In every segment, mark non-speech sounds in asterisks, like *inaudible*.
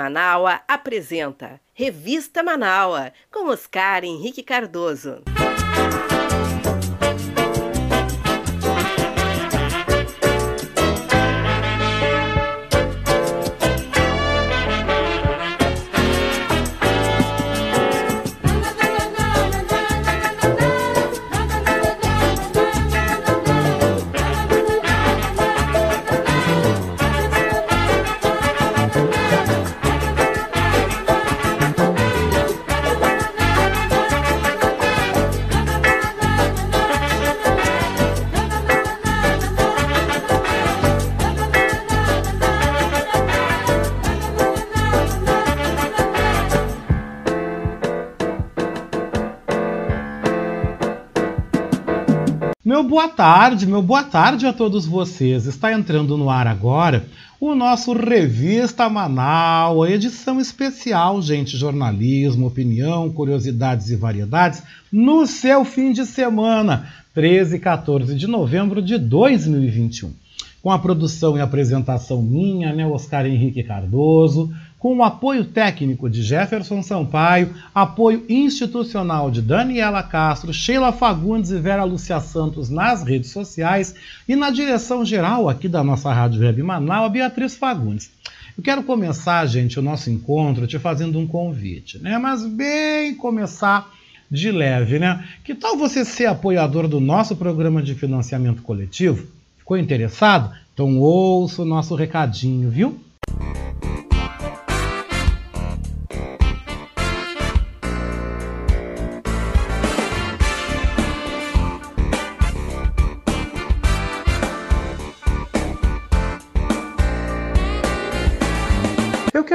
Manaua apresenta Revista Manaua com Oscar Henrique Cardoso. Meu boa tarde, meu boa tarde a todos vocês. Está entrando no ar agora o nosso Revista Manaus, edição especial, gente, jornalismo, opinião, curiosidades e variedades, no seu fim de semana, 13 e 14 de novembro de 2021. Com a produção e apresentação minha, né, Oscar Henrique Cardoso, com o apoio técnico de Jefferson Sampaio, apoio institucional de Daniela Castro, Sheila Fagundes e Vera Lúcia Santos nas redes sociais e na direção geral aqui da nossa Rádio Web Manaus, Beatriz Fagundes. Eu quero começar, gente, o nosso encontro te fazendo um convite, né? Mas bem começar de leve, né? Que tal você ser apoiador do nosso programa de financiamento coletivo? Ficou interessado? Então ouça o nosso recadinho, viu?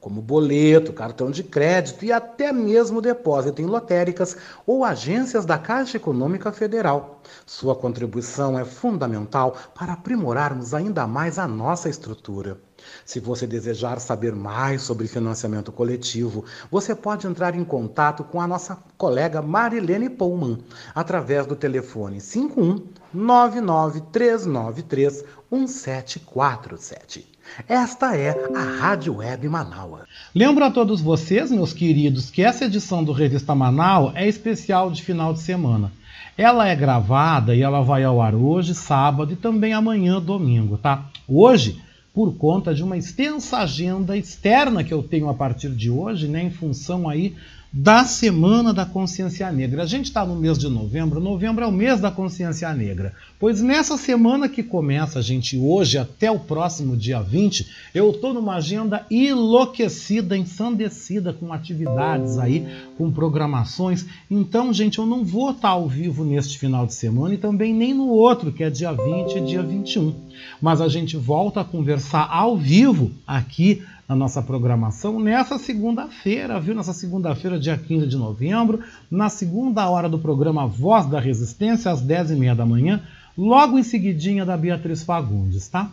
como boleto, cartão de crédito e até mesmo depósito em lotéricas ou agências da Caixa Econômica Federal. Sua contribuição é fundamental para aprimorarmos ainda mais a nossa estrutura. Se você desejar saber mais sobre financiamento coletivo, você pode entrar em contato com a nossa colega Marilene Pullman através do telefone 51 99393 1747. Esta é a Rádio Web Manaus. Lembro a todos vocês, meus queridos, que essa edição do Revista Manaus é especial de final de semana. Ela é gravada e ela vai ao ar hoje, sábado e também amanhã, domingo, tá? Hoje, por conta de uma extensa agenda externa que eu tenho a partir de hoje, né, em função aí da Semana da Consciência Negra. A gente está no mês de novembro, novembro é o mês da Consciência Negra. Pois nessa semana que começa, gente, hoje até o próximo dia 20, eu estou numa agenda enlouquecida, ensandecida, com atividades aí, com programações. Então, gente, eu não vou estar tá ao vivo neste final de semana e também nem no outro, que é dia 20 e dia 21. Mas a gente volta a conversar ao vivo aqui na nossa programação nessa segunda-feira, viu? Nessa segunda-feira, dia 15 de novembro, na segunda hora do programa Voz da Resistência, às 10h30 da manhã, logo em seguidinha da Beatriz Fagundes, tá?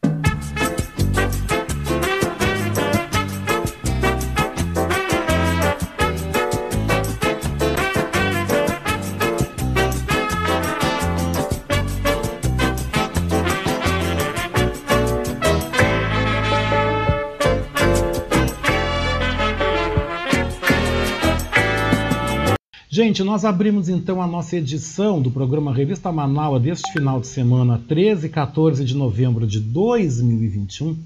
Gente, nós abrimos então a nossa edição do programa Revista Manaus deste final de semana, 13 e 14 de novembro de 2021,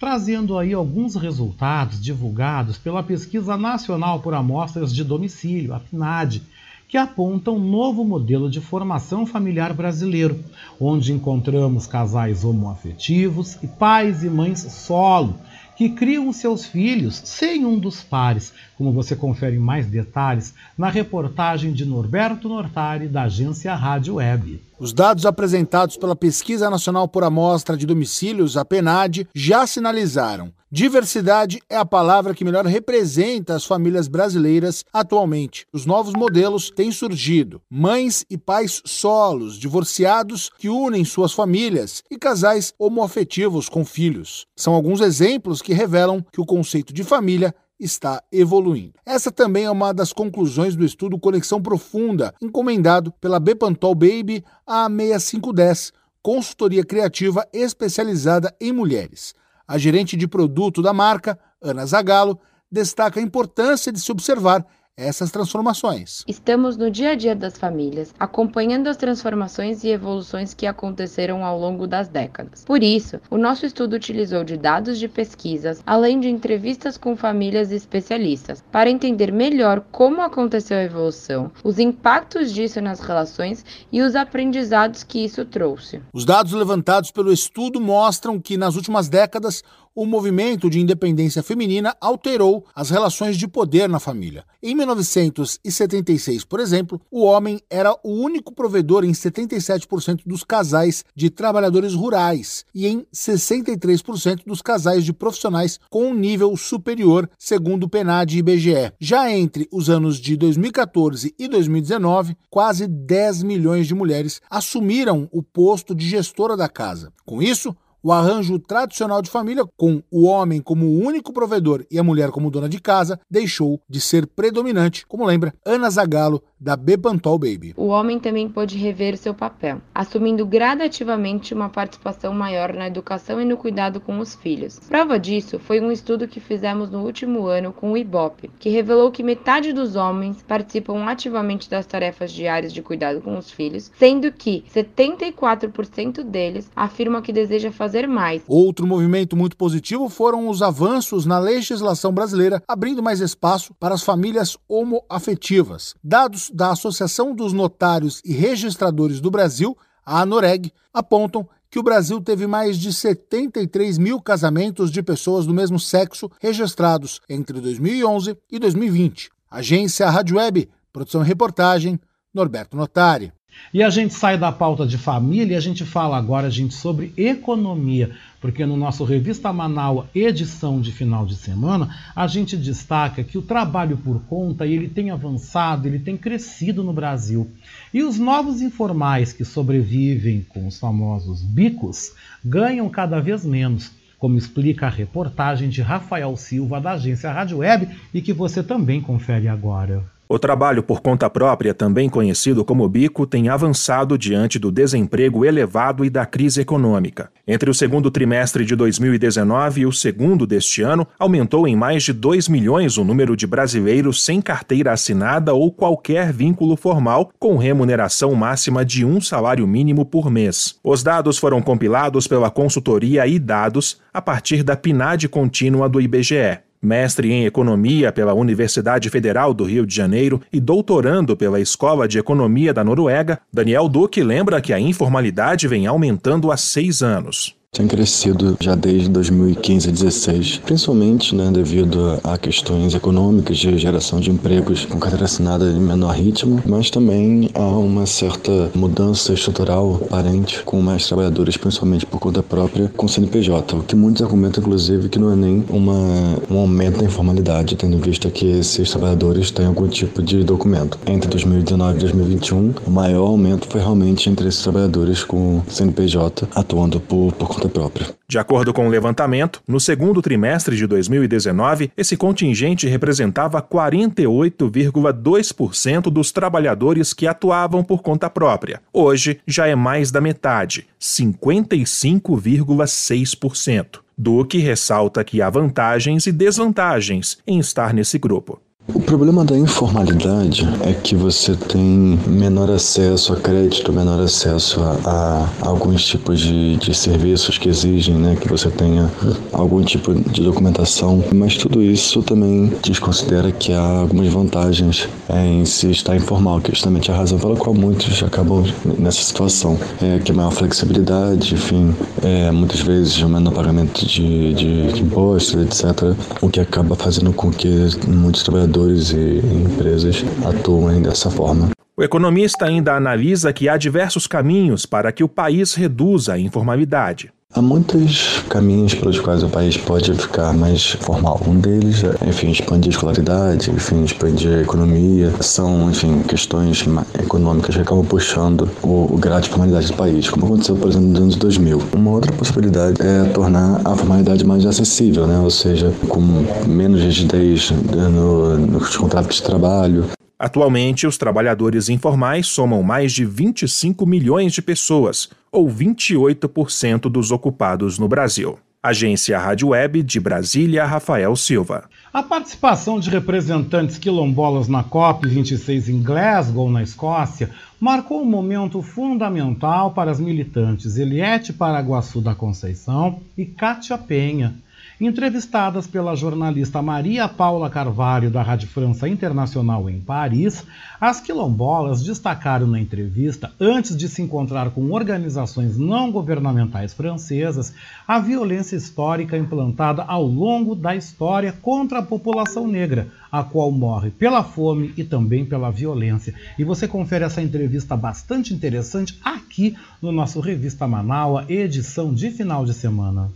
trazendo aí alguns resultados divulgados pela Pesquisa Nacional por Amostras de Domicílio, a PNAD, que apontam um novo modelo de formação familiar brasileiro, onde encontramos casais homoafetivos e pais e mães solo que criam seus filhos sem um dos pares, como você confere mais detalhes na reportagem de Norberto Nortari, da agência Rádio Web. Os dados apresentados pela Pesquisa Nacional por Amostra de Domicílios, a PENAD, já sinalizaram. Diversidade é a palavra que melhor representa as famílias brasileiras atualmente. Os novos modelos têm surgido: mães e pais solos, divorciados que unem suas famílias e casais homoafetivos com filhos. São alguns exemplos que revelam que o conceito de família está evoluindo. Essa também é uma das conclusões do estudo Conexão Profunda, encomendado pela Bepantol Baby A6510, consultoria criativa especializada em mulheres. A gerente de produto da marca, Ana Zagalo, destaca a importância de se observar essas transformações. Estamos no dia a dia das famílias, acompanhando as transformações e evoluções que aconteceram ao longo das décadas. Por isso, o nosso estudo utilizou de dados de pesquisas, além de entrevistas com famílias e especialistas, para entender melhor como aconteceu a evolução, os impactos disso nas relações e os aprendizados que isso trouxe. Os dados levantados pelo estudo mostram que nas últimas décadas o movimento de independência feminina alterou as relações de poder na família. Em 1976, por exemplo, o homem era o único provedor em 77% dos casais de trabalhadores rurais e em 63% dos casais de profissionais com um nível superior, segundo o PNAD e IBGE. Já entre os anos de 2014 e 2019, quase 10 milhões de mulheres assumiram o posto de gestora da casa. Com isso, o arranjo tradicional de família, com o homem como único provedor e a mulher como dona de casa, deixou de ser predominante, como lembra Ana Zagalo, da Bepantol Baby. O homem também pôde rever seu papel, assumindo gradativamente uma participação maior na educação e no cuidado com os filhos. Prova disso foi um estudo que fizemos no último ano com o IBOP, que revelou que metade dos homens participam ativamente das tarefas diárias de cuidado com os filhos, sendo que 74% deles afirma que deseja fazer mais. Outro movimento muito positivo foram os avanços na legislação brasileira, abrindo mais espaço para as famílias homoafetivas. Dados da Associação dos Notários e Registradores do Brasil, a ANOREG, apontam que o Brasil teve mais de 73 mil casamentos de pessoas do mesmo sexo registrados entre 2011 e 2020. Agência Rádio Web, produção e reportagem, Norberto Notari. E a gente sai da pauta de família e a gente fala agora, gente, sobre economia, porque no nosso Revista Manaus, edição de final de semana, a gente destaca que o trabalho por conta ele tem avançado, ele tem crescido no Brasil. E os novos informais que sobrevivem com os famosos bicos ganham cada vez menos como explica a reportagem de Rafael Silva da agência Rádio Web e que você também confere agora. O trabalho por conta própria, também conhecido como bico, tem avançado diante do desemprego elevado e da crise econômica. Entre o segundo trimestre de 2019 e o segundo deste ano, aumentou em mais de 2 milhões o número de brasileiros sem carteira assinada ou qualquer vínculo formal, com remuneração máxima de um salário mínimo por mês. Os dados foram compilados pela consultoria e dados a partir da PNAD contínua do IBGE mestre em economia pela Universidade Federal do Rio de Janeiro e doutorando pela Escola de Economia da Noruega, Daniel Duque lembra que a informalidade vem aumentando há seis anos tem crescido já desde 2015 e 2016, principalmente né, devido a questões econômicas de geração de empregos com carteira assinada em menor ritmo, mas também há uma certa mudança estrutural aparente com mais trabalhadores, principalmente por conta própria, com CNPJ, o que muitos argumentam, inclusive, que não é nem uma, um aumento da informalidade, tendo em vista que esses trabalhadores têm algum tipo de documento. Entre 2019 e 2021, o maior aumento foi realmente entre esses trabalhadores com CNPJ atuando por, por conta conta própria. De acordo com o levantamento, no segundo trimestre de 2019, esse contingente representava 48,2% dos trabalhadores que atuavam por conta própria. Hoje, já é mais da metade, 55,6%. Duque ressalta que há vantagens e desvantagens em estar nesse grupo. O problema da informalidade é que você tem menor acesso a crédito, menor acesso a, a alguns tipos de, de serviços que exigem né, que você tenha algum tipo de documentação, mas tudo isso também desconsidera que há algumas vantagens é, em se estar informal, que é justamente a razão pela qual muitos acabam nessa situação, é, que é maior flexibilidade, enfim, é, muitas vezes menor pagamento de, de, de impostos, etc., o que acaba fazendo com que muitos trabalhadores trabalhadores e empresas atuam dessa forma. O economista ainda analisa que há diversos caminhos para que o país reduza a informalidade. Há muitos caminhos pelos quais o país pode ficar mais formal. Um deles é, enfim, expandir a escolaridade, enfim, expandir a economia. São, enfim, questões econômicas que acabam puxando o, o grau de formalidade do país, como aconteceu, por exemplo, nos anos 2000. Uma outra possibilidade é tornar a formalidade mais acessível, né? ou seja, com menos rigidez no, nos contratos de trabalho, Atualmente, os trabalhadores informais somam mais de 25 milhões de pessoas, ou 28% dos ocupados no Brasil. Agência Rádio Web de Brasília, Rafael Silva. A participação de representantes quilombolas na COP26 em Glasgow, na Escócia, marcou um momento fundamental para as militantes Eliette Paraguaçu da Conceição e Kátia Penha, Entrevistadas pela jornalista Maria Paula Carvalho, da Rádio França Internacional em Paris, as quilombolas destacaram na entrevista, antes de se encontrar com organizações não governamentais francesas, a violência histórica implantada ao longo da história contra a população negra, a qual morre pela fome e também pela violência. E você confere essa entrevista bastante interessante aqui no nosso Revista Manaua, edição de final de semana.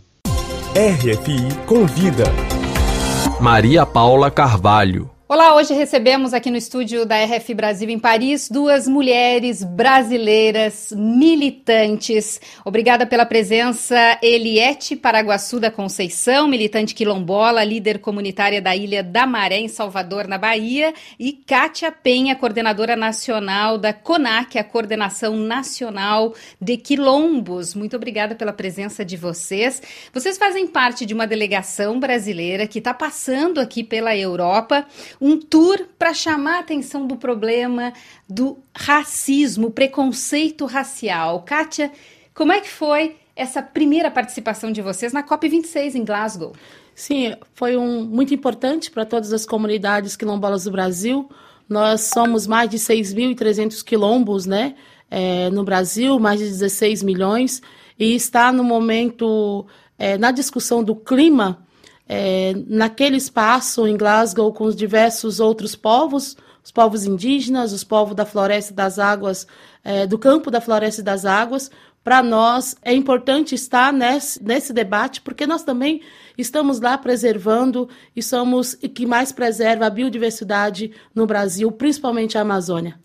RFI Convida. Maria Paula Carvalho. Olá, hoje recebemos aqui no estúdio da RF Brasil em Paris duas mulheres brasileiras militantes. Obrigada pela presença, Eliette Paraguaçu da Conceição, militante quilombola, líder comunitária da Ilha da Maré, em Salvador, na Bahia, e Kátia Penha, coordenadora nacional da CONAC, a Coordenação Nacional de Quilombos. Muito obrigada pela presença de vocês. Vocês fazem parte de uma delegação brasileira que está passando aqui pela Europa um tour para chamar a atenção do problema do racismo, preconceito racial. Kátia, como é que foi essa primeira participação de vocês na COP26 em Glasgow? Sim, foi um, muito importante para todas as comunidades quilombolas do Brasil. Nós somos mais de 6.300 quilombos né, é, no Brasil, mais de 16 milhões, e está no momento, é, na discussão do clima, é, naquele espaço em Glasgow com os diversos outros povos, os povos indígenas, os povos da Floresta das Águas, é, do campo da Floresta das Águas. Para nós é importante estar nesse, nesse debate, porque nós também estamos lá preservando e somos o que mais preserva a biodiversidade no Brasil, principalmente a Amazônia.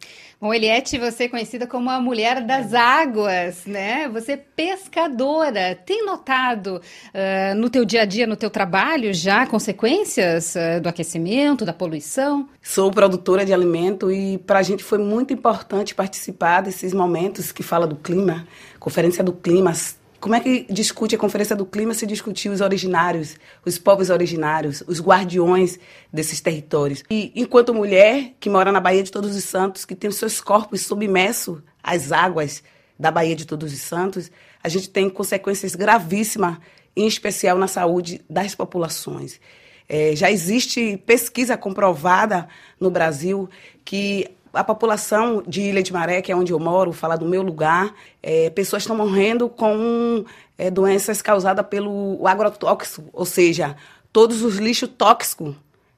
Bom, Eliette, você é conhecida como a mulher das águas, né? Você é pescadora. Tem notado uh, no teu dia a dia, no teu trabalho, já consequências uh, do aquecimento, da poluição? Sou produtora de alimento e para a gente foi muito importante participar desses momentos que fala do clima, Conferência do Clima, como é que discute a Conferência do Clima se discutir os originários, os povos originários, os guardiões desses territórios? E enquanto mulher que mora na Baía de Todos os Santos, que tem os seus corpos submersos às águas da Baía de Todos os Santos, a gente tem consequências gravíssimas, em especial na saúde das populações. É, já existe pesquisa comprovada no Brasil que a população de Ilha de Maré, que é onde eu moro, falar do meu lugar, é, pessoas estão morrendo com é, doenças causadas pelo agrotóxico, ou seja, todos os lixos tóxicos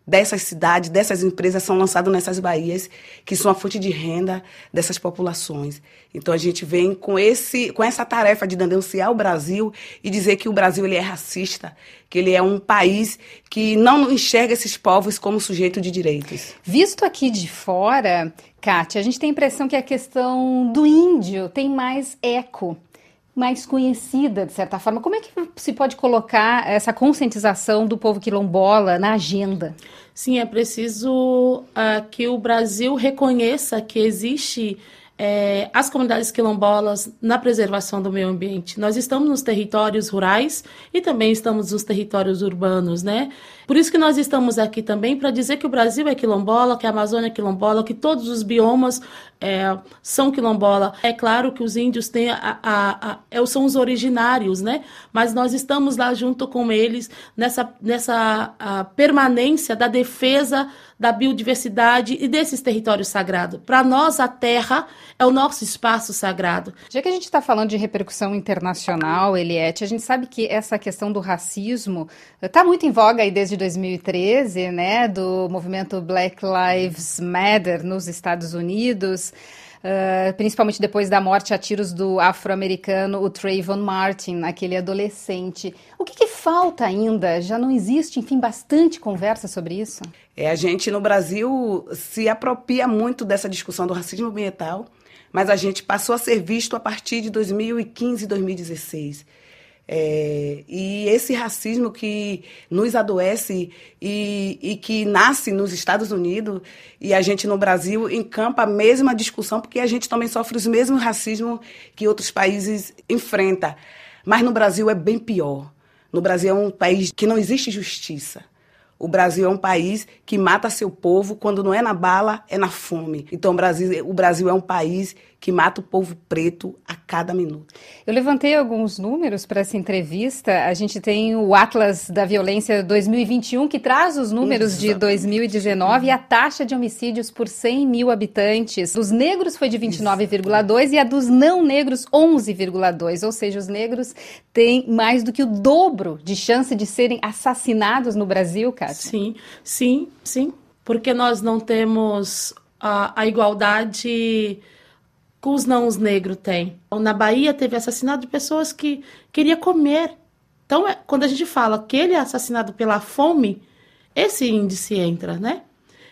dessas cidades, dessas empresas são lançados nessas baías, que são a fonte de renda dessas populações. Então a gente vem com esse com essa tarefa de denunciar o Brasil e dizer que o Brasil ele é racista, que ele é um país que não enxerga esses povos como sujeito de direitos. Visto aqui de fora, Kátia, a gente tem a impressão que a questão do índio tem mais eco mais conhecida, de certa forma. Como é que se pode colocar essa conscientização do povo quilombola na agenda? Sim, é preciso uh, que o Brasil reconheça que existe é, as comunidades quilombolas na preservação do meio ambiente. Nós estamos nos territórios rurais e também estamos nos territórios urbanos, né? Por isso que nós estamos aqui também para dizer que o Brasil é quilombola, que a Amazônia é quilombola, que todos os biomas é, são quilombola. É claro que os índios têm a, a, a, é, são os originários, né? Mas nós estamos lá junto com eles nessa, nessa permanência da defesa da biodiversidade e desses territórios sagrados. Para nós, a terra é o nosso espaço sagrado. Já que a gente está falando de repercussão internacional, Eliette, a gente sabe que essa questão do racismo está muito em voga aí desde 2013, né, do movimento Black Lives Matter nos Estados Unidos. Uh, principalmente depois da morte a tiros do afro-americano, o Trayvon Martin, aquele adolescente. O que, que, falta ainda? Já não existe, enfim, bastante conversa sobre isso? É, a gente no Brasil se apropria muito dessa discussão do racismo ambiental, mas a gente passou a ser visto a partir de 2015 2016. É, e esse racismo que nos adoece e, e, que nasce nos Estados Unidos e a gente no Brasil encampa a mesma discussão, porque a gente também sofre os mesmos racismos que outros países enfrentam. Mas no Brasil é bem pior. No Brasil é um país que não existe justiça. O Brasil é um país que mata seu povo quando não é na bala, é na fome. Então o Brasil, o Brasil é um país que mata o povo preto a cada minuto. Eu levantei alguns números para essa entrevista. A gente tem o Atlas da Violência 2021, que traz os números Exatamente. de 2019 e a taxa de homicídios por 100 mil habitantes. Dos negros foi de 29,2 e a dos não negros 11,2. Ou seja, os negros têm mais do que o dobro de chance de serem assassinados no Brasil, Kátia. Sim, sim, sim. Porque nós não temos a, a igualdade que os não os negros têm. Na Bahia teve assassinato de pessoas que queria comer. Então, é, quando a gente fala que ele é assassinado pela fome, esse índice entra, né?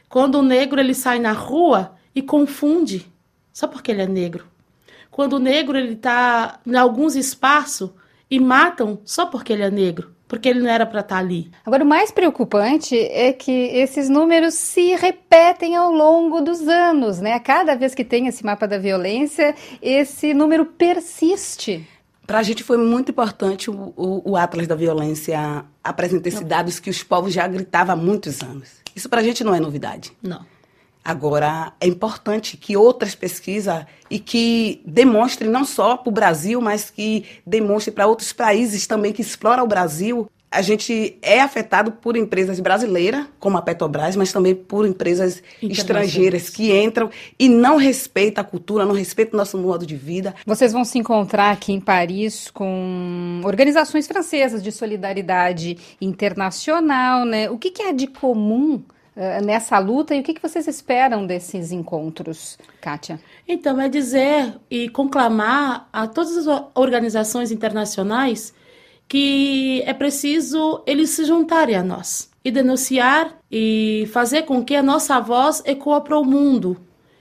Quando o negro ele sai na rua e confunde, só porque ele é negro. Quando o negro ele está em alguns espaços e matam só porque ele é negro porque ele não era para estar tá ali. Agora, o mais preocupante é que esses números se repetem ao longo dos anos, né? Cada vez que tem esse mapa da violência, esse número persiste. Para a gente foi muito importante o, o, o Atlas da Violência apresentar esses dados que os povos já gritavam há muitos anos. Isso para a gente não é novidade. Não. Agora, é importante que outras pesquisas e que demonstrem não só para o Brasil, mas que demonstrem para outros países também que exploram o Brasil. A gente é afetado por empresas brasileiras, como a Petrobras, mas também por empresas estrangeiras que entram e não respeitam a cultura, não respeitam o nosso modo de vida. Vocês vão se encontrar aqui em Paris com organizações francesas de solidariedade internacional, né? O que, que é de comum eh, nessa luta e o que, que vocês esperam desses encontros, Kátia? Então, é dizer e conclamar a todas as organizações internacionais que é preciso eles se juntarem a nós e denunciar e fazer com que a nossa voz ecoe para o mundo,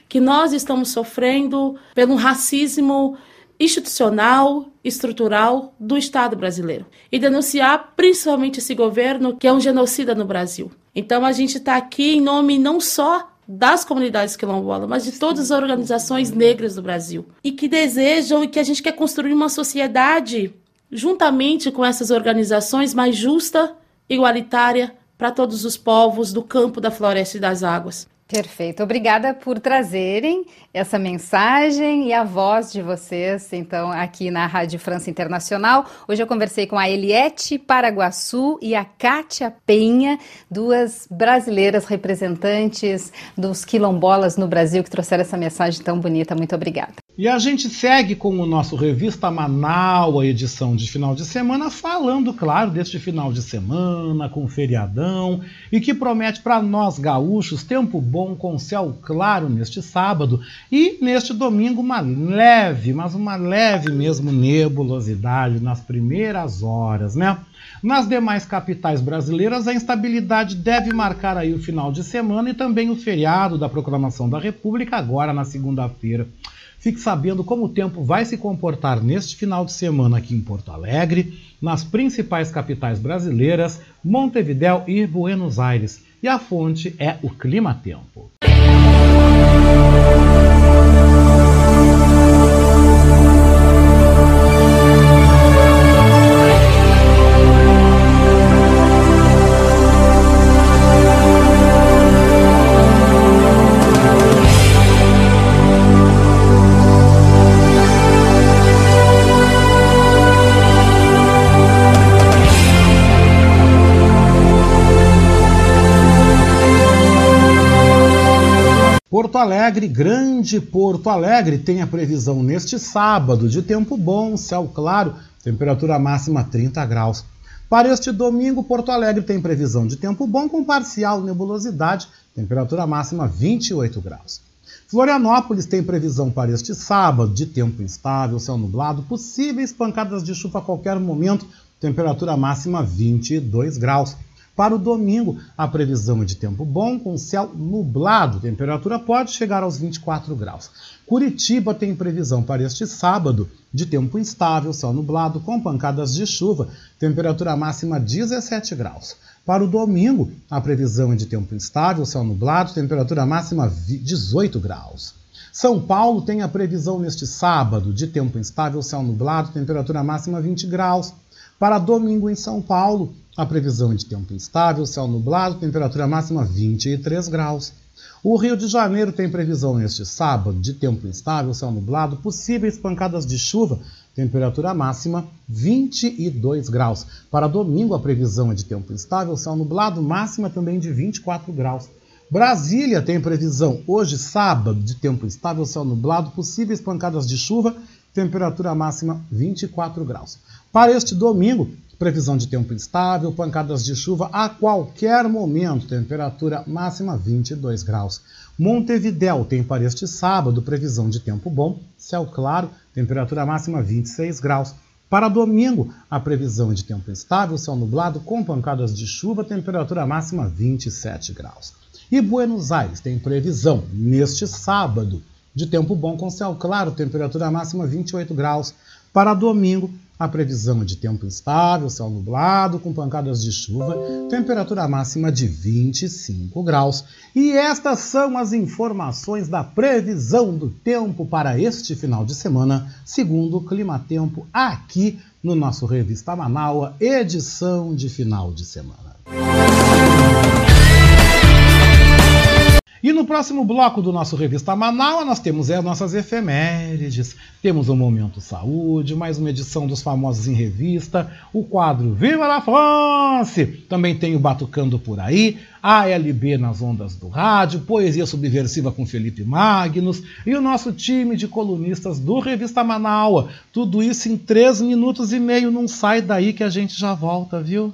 que nós estamos sofrendo pelo racismo institucional, estrutural do Estado brasileiro e denunciar principalmente esse governo que é um genocida no Brasil. Então a gente está aqui em nome não só das comunidades quilombolas, mas de todas as organizações negras do Brasil e que desejam e que a gente quer construir uma sociedade juntamente com essas organizações mais justa, igualitária para todos os povos do campo, da floresta e das águas. Perfeito. Obrigada por trazerem essa mensagem e a voz de vocês, então, aqui na Rádio França Internacional. Hoje eu conversei com a Eliette Paraguaçu e a Kátia Penha, duas brasileiras representantes dos quilombolas no Brasil, que trouxeram essa mensagem tão bonita. Muito obrigada. E a gente segue com o nosso Revista Manaus, a edição de final de semana, falando, claro, deste final de semana, com feriadão, e que promete para nós gaúchos tempo bom com céu claro neste sábado e neste domingo uma leve, mas uma leve mesmo nebulosidade nas primeiras horas, né? Nas demais capitais brasileiras, a instabilidade deve marcar aí o final de semana e também o feriado da Proclamação da República, agora na segunda-feira. Fique sabendo como o tempo vai se comportar neste final de semana aqui em Porto Alegre, nas principais capitais brasileiras, Montevidéu e Buenos Aires. E a fonte é o Clima Tempo. Porto Alegre, Grande Porto Alegre, tem a previsão neste sábado de tempo bom, céu claro, temperatura máxima 30 graus. Para este domingo, Porto Alegre tem previsão de tempo bom com parcial nebulosidade, temperatura máxima 28 graus. Florianópolis tem previsão para este sábado de tempo instável, céu nublado, possíveis pancadas de chuva a qualquer momento, temperatura máxima 22 graus. Para o domingo, a previsão é de tempo bom com céu nublado, temperatura pode chegar aos 24 graus. Curitiba tem previsão para este sábado de tempo instável, céu nublado com pancadas de chuva, temperatura máxima 17 graus. Para o domingo, a previsão é de tempo instável, céu nublado, temperatura máxima 18 graus. São Paulo tem a previsão neste sábado de tempo instável, céu nublado, temperatura máxima 20 graus. Para domingo em São Paulo, a previsão é de tempo instável, céu nublado, temperatura máxima 23 graus. O Rio de Janeiro tem previsão neste sábado de tempo instável, céu nublado, possíveis pancadas de chuva, temperatura máxima 22 graus. Para domingo, a previsão é de tempo instável, céu nublado, máxima também de 24 graus. Brasília tem previsão hoje, sábado, de tempo instável, céu nublado, possíveis pancadas de chuva, temperatura máxima 24 graus. Para este domingo, Previsão de tempo instável, pancadas de chuva a qualquer momento, temperatura máxima 22 graus. Montevidéu tem para este sábado previsão de tempo bom, céu claro, temperatura máxima 26 graus. Para domingo, a previsão é de tempo instável, céu nublado com pancadas de chuva, temperatura máxima 27 graus. E Buenos Aires tem previsão neste sábado de tempo bom com céu claro, temperatura máxima 28 graus. Para domingo, a previsão é de tempo instável, céu nublado, com pancadas de chuva, temperatura máxima de 25 graus. E estas são as informações da previsão do tempo para este final de semana, segundo o Clima Tempo, aqui no nosso Revista Manaua, edição de final de semana. E no próximo bloco do nosso Revista Manaus, nós temos as nossas efemérides, temos o Momento Saúde, mais uma edição dos Famosos em Revista, o quadro Viva la France! Também tem o Batucando Por Aí, a LB nas ondas do rádio, Poesia Subversiva com Felipe Magnus e o nosso time de colunistas do Revista Manaus. Tudo isso em três minutos e meio, não sai daí que a gente já volta, viu?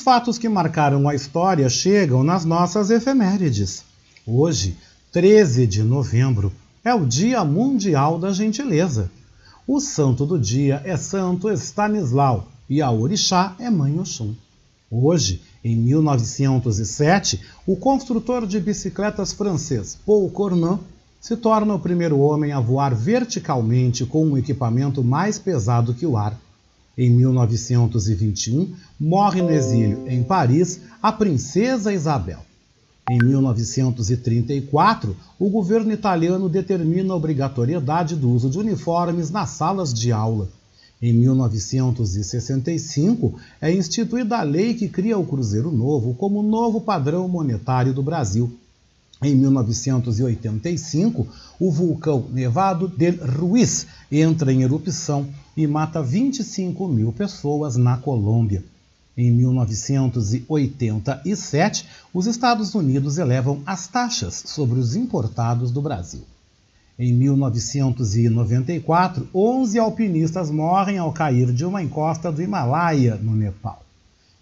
Os fatos que marcaram a história chegam nas nossas efemérides. Hoje, 13 de novembro, é o Dia Mundial da Gentileza. O santo do dia é Santo Stanislau e a orixá é Mãe Oxum. Hoje, em 1907, o construtor de bicicletas francês Paul Cornan se torna o primeiro homem a voar verticalmente com um equipamento mais pesado que o ar. Em 1921, morre no exílio em Paris a princesa Isabel. Em 1934, o governo italiano determina a obrigatoriedade do uso de uniformes nas salas de aula. Em 1965, é instituída a lei que cria o Cruzeiro Novo como novo padrão monetário do Brasil. Em 1985, o vulcão Nevado del Ruiz entra em erupção e mata 25 mil pessoas na Colômbia. Em 1987, os Estados Unidos elevam as taxas sobre os importados do Brasil. Em 1994, 11 alpinistas morrem ao cair de uma encosta do Himalaia, no Nepal.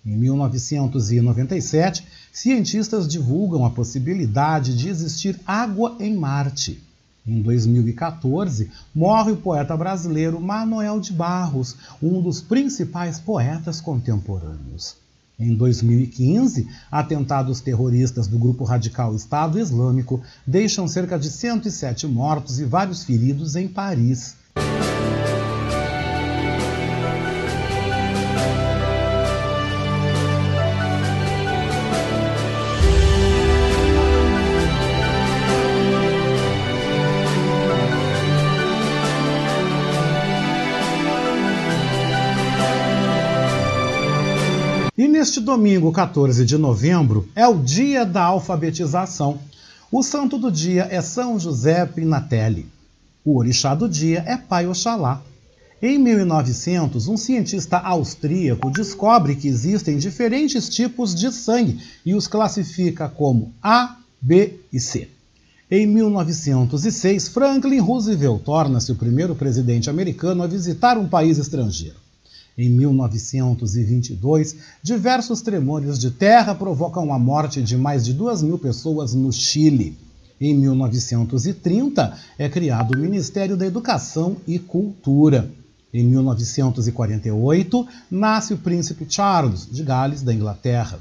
Em 1997, cientistas divulgam a possibilidade de existir água em Marte. Em 2014, morre o poeta brasileiro Manuel de Barros, um dos principais poetas contemporâneos. Em 2015, atentados terroristas do grupo radical Estado Islâmico deixam cerca de 107 mortos e vários feridos em Paris. Neste domingo, 14 de novembro, é o dia da alfabetização. O santo do dia é São José Pinatelli. O orixá do dia é Pai Oxalá. Em 1900, um cientista austríaco descobre que existem diferentes tipos de sangue e os classifica como A, B e C. Em 1906, Franklin Roosevelt torna-se o primeiro presidente americano a visitar um país estrangeiro. Em 1922, diversos tremores de terra provocam a morte de mais de 2 mil pessoas no Chile. Em 1930, é criado o Ministério da Educação e Cultura. Em 1948, nasce o Príncipe Charles de Gales, da Inglaterra.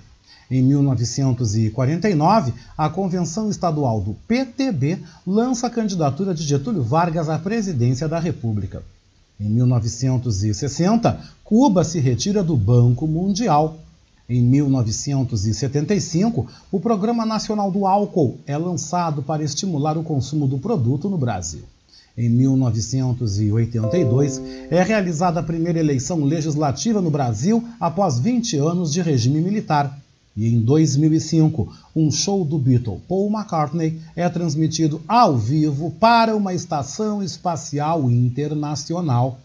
Em 1949, a Convenção Estadual do PTB lança a candidatura de Getúlio Vargas à presidência da República. Em 1960, Cuba se retira do Banco Mundial. Em 1975, o Programa Nacional do Álcool é lançado para estimular o consumo do produto no Brasil. Em 1982, é realizada a primeira eleição legislativa no Brasil após 20 anos de regime militar. E em 2005, um show do Beatle Paul McCartney é transmitido ao vivo para uma estação espacial internacional.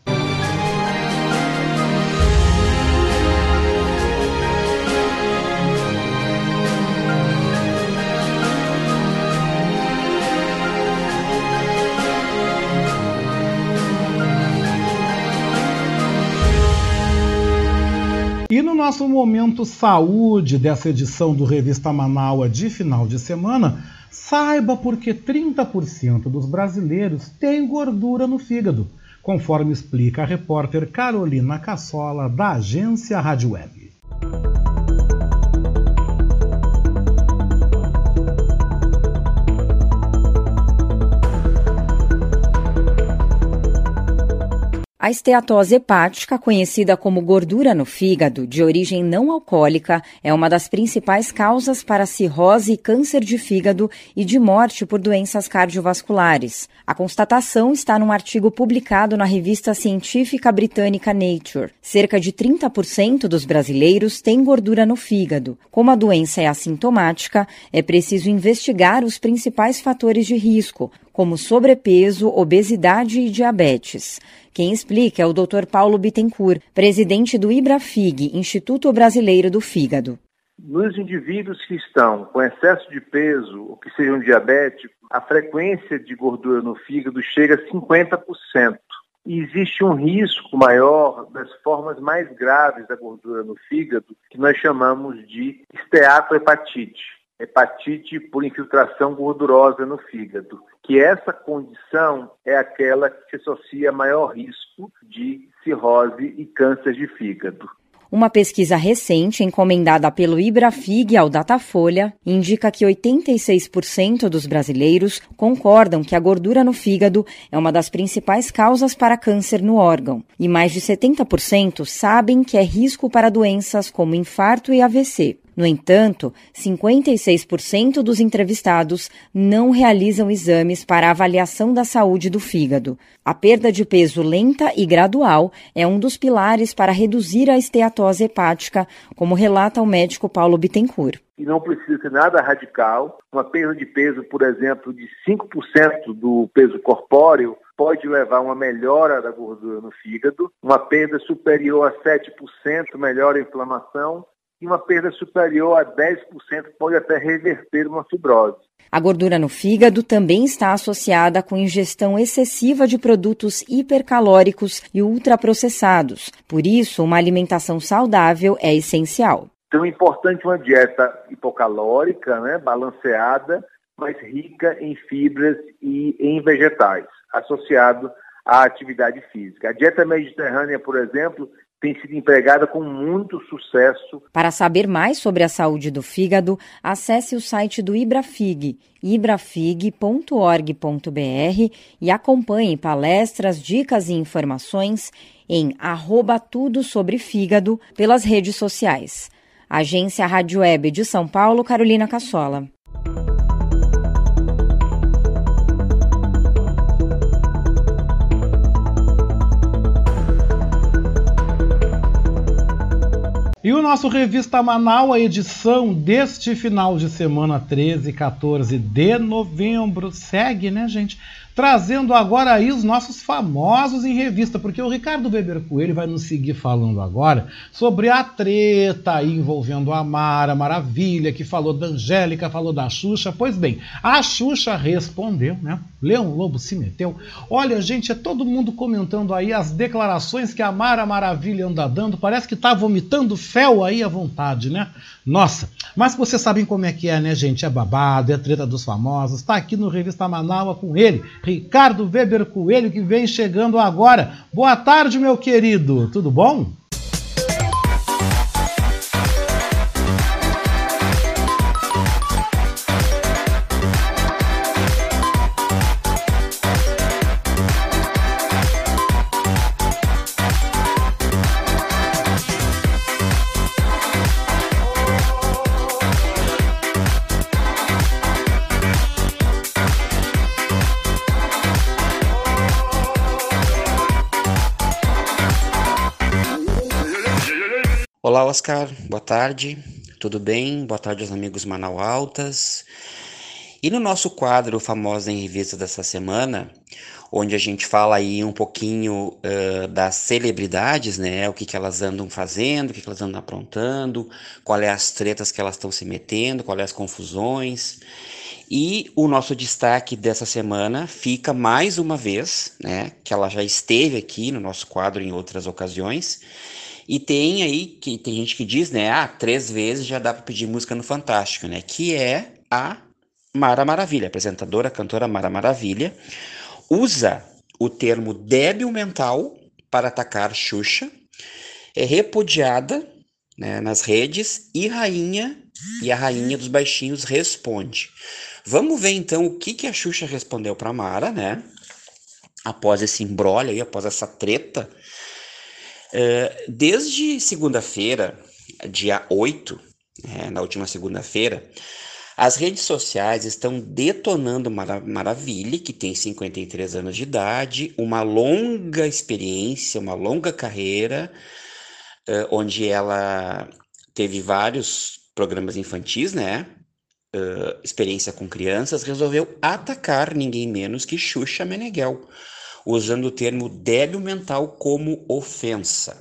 E no nosso momento saúde dessa edição do Revista Manaua de final de semana, saiba porque 30% dos brasileiros têm gordura no fígado, conforme explica a repórter Carolina Cassola, da agência Rádio Web. A esteatose hepática, conhecida como gordura no fígado, de origem não alcoólica, é uma das principais causas para cirrose e câncer de fígado e de morte por doenças cardiovasculares. A constatação está num artigo publicado na revista científica britânica Nature. Cerca de 30% dos brasileiros têm gordura no fígado. Como a doença é assintomática, é preciso investigar os principais fatores de risco, como sobrepeso, obesidade e diabetes. Quem explica é o Dr. Paulo Bittencourt, presidente do IBRAFIG, Instituto Brasileiro do Fígado. Nos indivíduos que estão com excesso de peso ou que sejam diabéticos, a frequência de gordura no fígado chega a 50%. E existe um risco maior das formas mais graves da gordura no fígado, que nós chamamos de esteatohepatite, hepatite por infiltração gordurosa no fígado que essa condição é aquela que se associa a maior risco de cirrose e câncer de fígado. Uma pesquisa recente, encomendada pelo Ibrafig ao Datafolha, indica que 86% dos brasileiros concordam que a gordura no fígado é uma das principais causas para câncer no órgão, e mais de 70% sabem que é risco para doenças como infarto e AVC. No entanto, 56% dos entrevistados não realizam exames para avaliação da saúde do fígado. A perda de peso lenta e gradual é um dos pilares para reduzir a esteatose hepática, como relata o médico Paulo Bittencourt. E não precisa ser nada radical. Uma perda de peso, por exemplo, de 5% do peso corpóreo pode levar a uma melhora da gordura no fígado. Uma perda superior a 7% melhora a inflamação e uma perda superior a 10% pode até reverter uma fibrose. A gordura no fígado também está associada com ingestão excessiva de produtos hipercalóricos e ultraprocessados. Por isso, uma alimentação saudável é essencial. Então é importante uma dieta hipocalórica, né, balanceada, mas rica em fibras e em vegetais, associado à atividade física. A dieta mediterrânea, por exemplo, tem sido empregada com muito sucesso. Para saber mais sobre a saúde do fígado, acesse o site do Ibrafig, ibrafig.org.br e acompanhe palestras, dicas e informações em arroba tudo sobre fígado pelas redes sociais. Agência Rádio Web de São Paulo, Carolina Cassola. E o nosso Revista Manaus, a edição deste final de semana 13 e 14 de novembro, segue, né, gente? Trazendo agora aí os nossos famosos em revista, porque o Ricardo Weber Coelho vai nos seguir falando agora sobre a treta aí envolvendo a Mara Maravilha, que falou da Angélica, falou da Xuxa. Pois bem, a Xuxa respondeu, né? Leão Lobo se meteu. Olha, gente, é todo mundo comentando aí as declarações que a Mara Maravilha anda dando. Parece que tá vomitando fel aí à vontade, né? Nossa, mas vocês sabem como é que é, né, gente? É babado, é treta dos famosos. Tá aqui no Revista Manaus com ele, Ricardo Weber Coelho, que vem chegando agora. Boa tarde, meu querido. Tudo bom? Olá, Oscar. Boa tarde. Tudo bem? Boa tarde aos amigos Manaualtas. E no nosso quadro Famosa em Revista dessa semana, onde a gente fala aí um pouquinho uh, das celebridades, né? O que, que elas andam fazendo, o que, que elas andam aprontando, qual é as tretas que elas estão se metendo, qual é as confusões. E o nosso destaque dessa semana fica mais uma vez, né? Que ela já esteve aqui no nosso quadro em outras ocasiões e tem aí, que tem gente que diz, né? Ah, três vezes já dá para pedir música no Fantástico, né? Que é a Mara Maravilha, apresentadora, cantora Mara Maravilha, usa o termo débil mental para atacar Xuxa, é repudiada né, nas redes e rainha e a rainha dos baixinhos responde. Vamos ver então o que, que a Xuxa respondeu para Mara, né? Após esse embrolho aí, após essa treta é, desde segunda-feira, dia 8, é, na última segunda-feira, as redes sociais estão detonando Mara Maravilha, que tem 53 anos de idade, uma longa experiência, uma longa carreira, uh, onde ela teve vários programas infantis, né? Uh, experiência com crianças, resolveu atacar ninguém menos que Xuxa Meneghel, usando o termo débil mental como ofensa.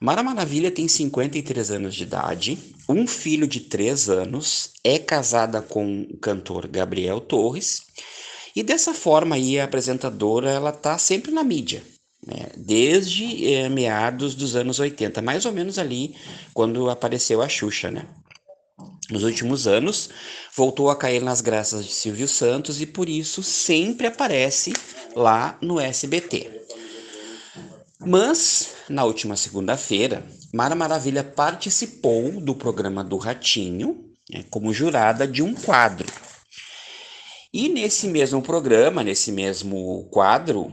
Mara Maravilha tem 53 anos de idade, um filho de 3 anos, é casada com o cantor Gabriel Torres, e dessa forma aí a apresentadora ela tá sempre na mídia, né? desde é, meados dos anos 80, mais ou menos ali quando apareceu a Xuxa, né? Nos últimos anos, voltou a cair nas graças de Silvio Santos e por isso sempre aparece lá no SBT. Mas, na última segunda-feira, Mara Maravilha participou do programa do Ratinho né, como jurada de um quadro. E nesse mesmo programa, nesse mesmo quadro,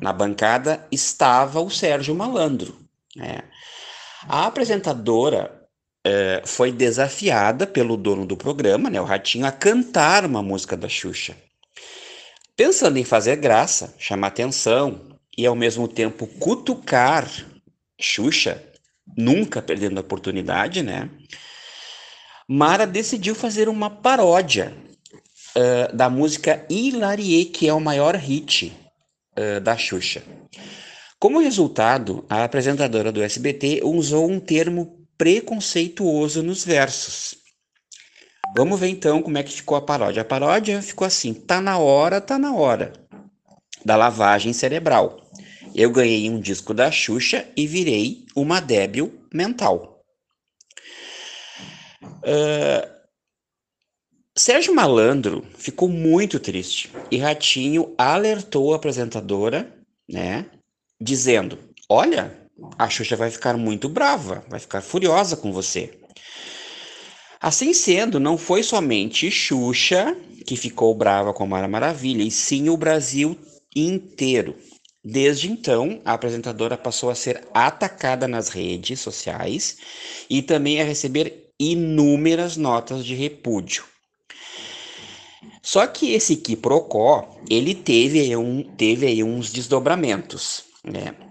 na bancada, estava o Sérgio Malandro. Né? A apresentadora eh, foi desafiada pelo dono do programa, né, o Ratinho, a cantar uma música da Xuxa. Pensando em fazer graça, chamar atenção e ao mesmo tempo cutucar Xuxa, nunca perdendo a oportunidade, né? Mara decidiu fazer uma paródia uh, da música Hilarie, que é o maior hit uh, da Xuxa. Como resultado, a apresentadora do SBT usou um termo preconceituoso nos versos. Vamos ver então como é que ficou a paródia. A paródia ficou assim: tá na hora, tá na hora da lavagem cerebral. Eu ganhei um disco da Xuxa e virei uma débil mental. Uh, Sérgio Malandro ficou muito triste e Ratinho alertou a apresentadora, né, dizendo: Olha, a Xuxa vai ficar muito brava, vai ficar furiosa com você. Assim sendo, não foi somente Xuxa que ficou brava com a Mara Maravilha, e sim o Brasil inteiro. Desde então, a apresentadora passou a ser atacada nas redes sociais e também a receber inúmeras notas de repúdio. Só que esse quiprocó, ele teve, um, teve aí uns desdobramentos, né?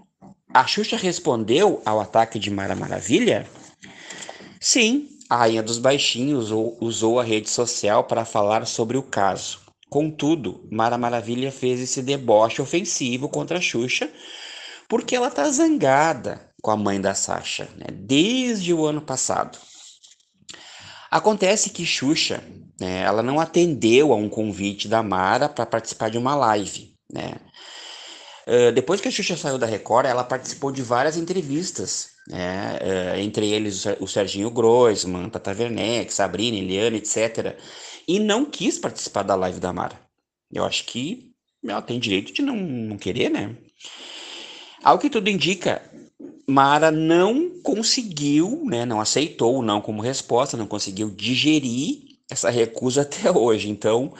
A Xuxa respondeu ao ataque de Mara Maravilha? Sim, a Rainha dos Baixinhos usou a rede social para falar sobre o caso. Contudo, Mara Maravilha fez esse deboche ofensivo contra a Xuxa porque ela tá zangada com a mãe da Sasha, né? desde o ano passado. Acontece que Xuxa, né, ela não atendeu a um convite da Mara para participar de uma live, né? Uh, depois que a Xuxa saiu da Record, ela participou de várias entrevistas né? Uh, entre eles o Serginho Groisman, Tata Werneck, Sabrina, Eliane, etc. E não quis participar da live da Mara. Eu acho que ela tem direito de não, não querer, né? Ao que tudo indica, Mara não conseguiu, né, não aceitou não como resposta, não conseguiu digerir essa recusa *laughs* até hoje. Então,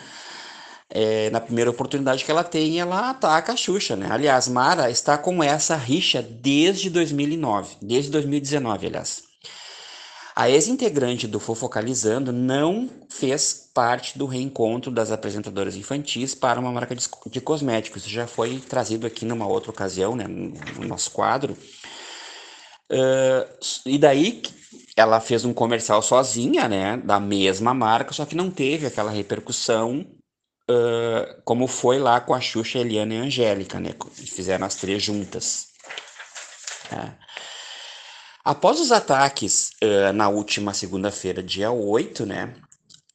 é, na primeira oportunidade que ela tem, ela ataca a Xuxa, né? Aliás, Mara está com essa rixa desde 2009, desde 2019, aliás. A ex-integrante do Fofocalizando não fez parte do reencontro das apresentadoras infantis para uma marca de, cosméticos. Isso já foi trazido aqui numa outra ocasião, né, no nosso quadro. Uh, e daí ela fez um comercial sozinha, né, da mesma marca, só que não teve aquela repercussão uh, como foi lá com a Xuxa, Eliana e Angélica, né, fizeram as três juntas. É. Após os ataques uh, na última segunda-feira, dia 8, né,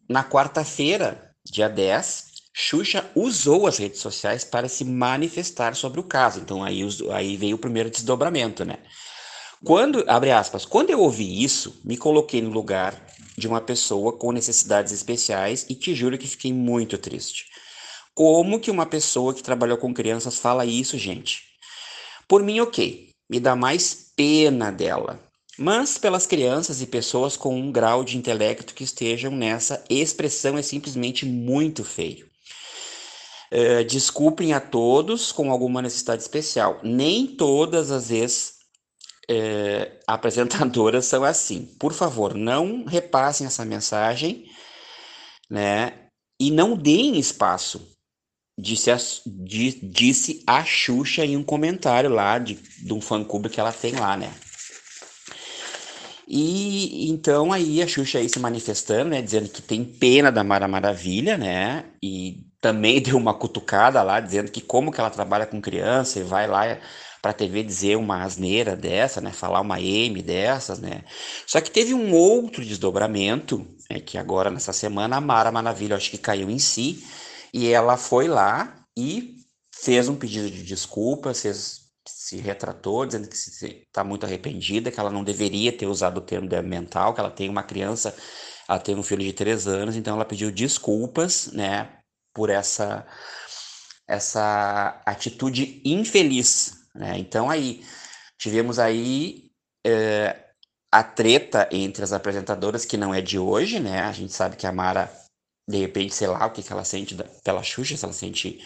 na quarta-feira, dia 10, Xuxa usou as redes sociais para se manifestar sobre o caso. Então aí, aí veio o primeiro desdobramento, né? Quando, abre aspas, quando eu ouvi isso, me coloquei no lugar de uma pessoa com necessidades especiais e te juro que fiquei muito triste. Como que uma pessoa que trabalhou com crianças fala isso, gente? Por mim, ok, me dá mais pena dela, mas pelas crianças e pessoas com um grau de intelecto que estejam nessa expressão é simplesmente muito feio. Uh, desculpem a todos com alguma necessidade especial. Nem todas as vezes é, apresentadoras são assim. Por favor, não repassem essa mensagem, né? E não deem espaço. Disse a, disse a Xuxa em um comentário lá de, de um fã-clube que ela tem lá, né? E então aí a Xuxa aí se manifestando, né, dizendo que tem pena da Mara Maravilha, né? E também *laughs* deu uma cutucada lá, dizendo que como que ela trabalha com criança e vai lá para a TV dizer uma asneira dessa, né? Falar uma M dessas, né? Só que teve um outro desdobramento, né? que agora nessa semana a Mara Maravilha acho que caiu em si e ela foi lá e fez um pedido de desculpas, se retratou, dizendo que está muito arrependida, que ela não deveria ter usado o termo mental, que ela tem uma criança, ela tem um filho de três anos, então ela pediu desculpas, né, por essa essa atitude infeliz né? Então aí tivemos aí é, a treta entre as apresentadoras que não é de hoje, né? A gente sabe que a Mara de repente, sei lá o que, que ela sente da, pela Xuxa, se ela sente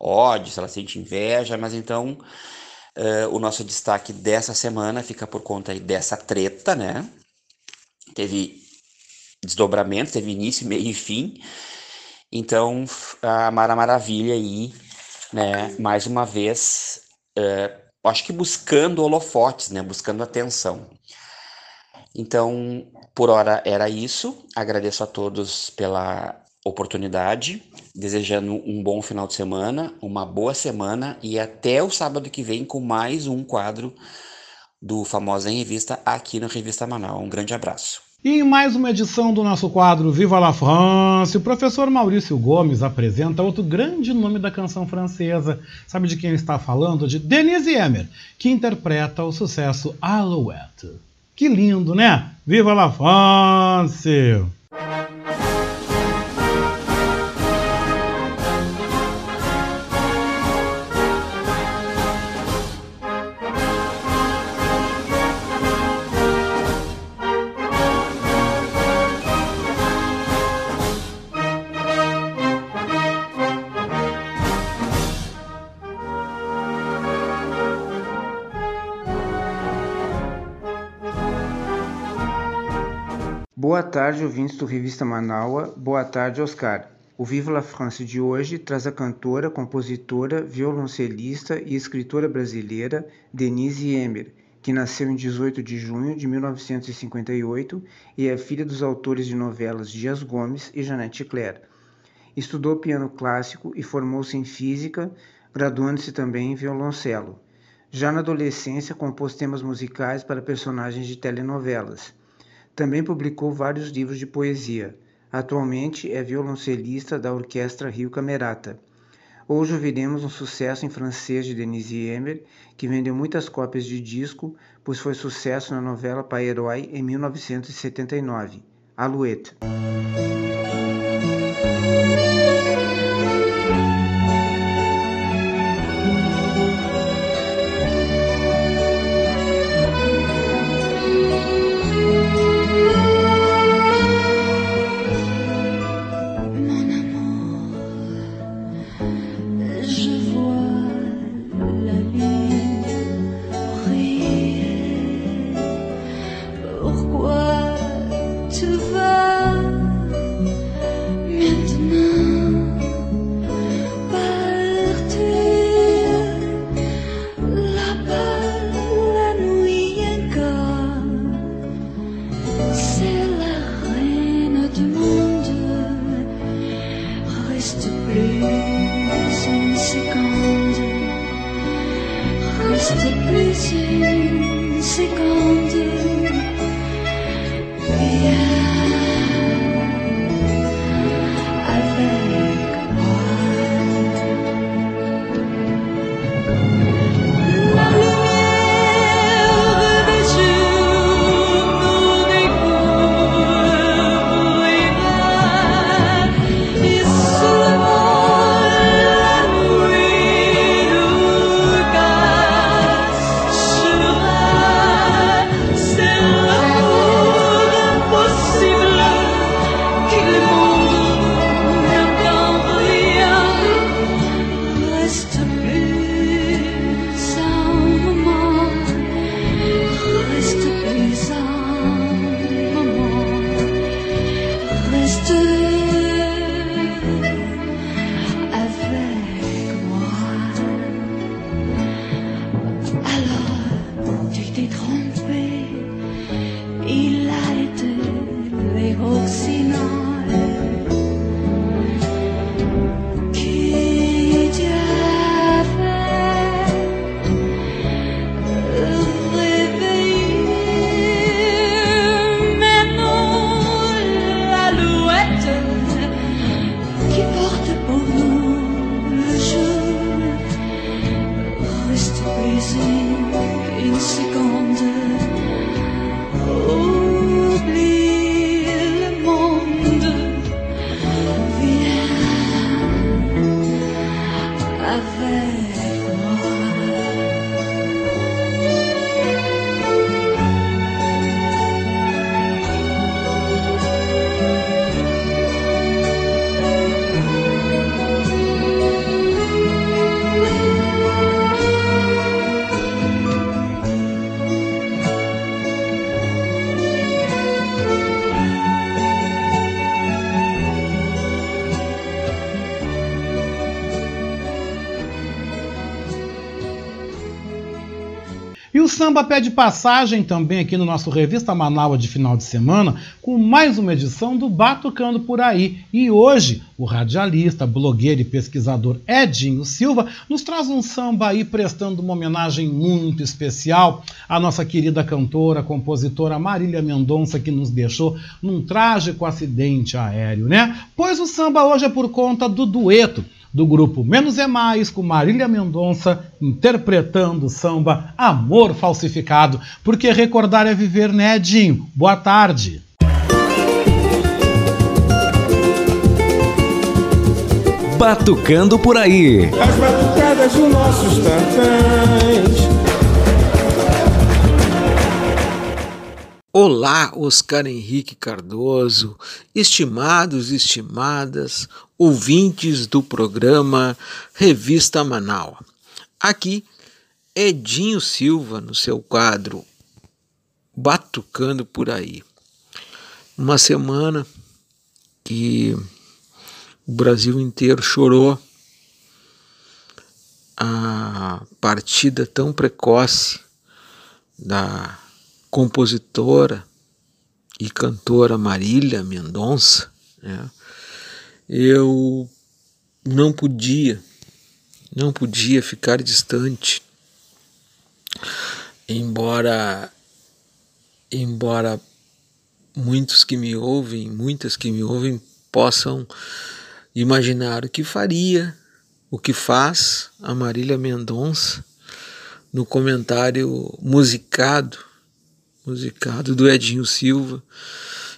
ódio, se ela sente inveja, mas então uh, o nosso destaque dessa semana fica por conta aí dessa treta, né? Teve desdobramento, teve início, meio e fim. Então, a Mara Maravilha aí, né, mais uma vez, é, acho que buscando holofotes, né? Buscando atenção. Então, por hora era isso. Agradeço a todos pela oportunidade, desejando um bom final de semana, uma boa semana e até o sábado que vem com mais um quadro do Famosa em Revista aqui na Revista Manaus. Um grande abraço. E em mais uma edição do nosso quadro Viva la France, o professor Maurício Gomes apresenta outro grande nome da canção francesa. Sabe de quem está falando? De Denise Emmer, que interpreta o sucesso Alouette. Que lindo, né? Viva la France! Boa tarde, ouvintes do Revista Manaua. Boa tarde, Oscar. O Viva la France de hoje traz a cantora, compositora, violoncelista e escritora brasileira Denise Emmer, que nasceu em 18 de junho de 1958 e é filha dos autores de novelas Dias Gomes e Janete Claire. Estudou piano clássico e formou-se em física, graduando-se também em violoncelo. Já na adolescência, compôs temas musicais para personagens de telenovelas. Também publicou vários livros de poesia. Atualmente é violoncelista da Orquestra Rio Camerata. Hoje ouviremos um sucesso em francês de Denise Emmer, que vendeu muitas cópias de disco, pois foi sucesso na novela Pai Herói em 1979, Alouette. C'était plus une seconde. Mais samba pede passagem também aqui no nosso Revista Manaus de final de semana, com mais uma edição do Batucando por Aí. E hoje, o radialista, blogueiro e pesquisador Edinho Silva nos traz um samba aí prestando uma homenagem muito especial à nossa querida cantora, compositora Marília Mendonça, que nos deixou num trágico acidente aéreo, né? Pois o samba hoje é por conta do dueto do grupo Menos é Mais, com Marília Mendonça interpretando o samba Amor Falsificado, porque recordar é viver, né, Edinho? Boa tarde. Batucando por aí. As batucadas dos nossos tantãs. Olá, Oscar Henrique Cardoso, estimados e estimadas, ouvintes do programa Revista Manaus. Aqui, Edinho Silva, no seu quadro Batucando por aí. Uma semana que o Brasil inteiro chorou a partida tão precoce da compositora e cantora Marília Mendonça, né? eu não podia, não podia ficar distante, embora, embora muitos que me ouvem, muitas que me ouvem possam imaginar o que faria, o que faz a Marília Mendonça no comentário musicado, musicado do Edinho Silva.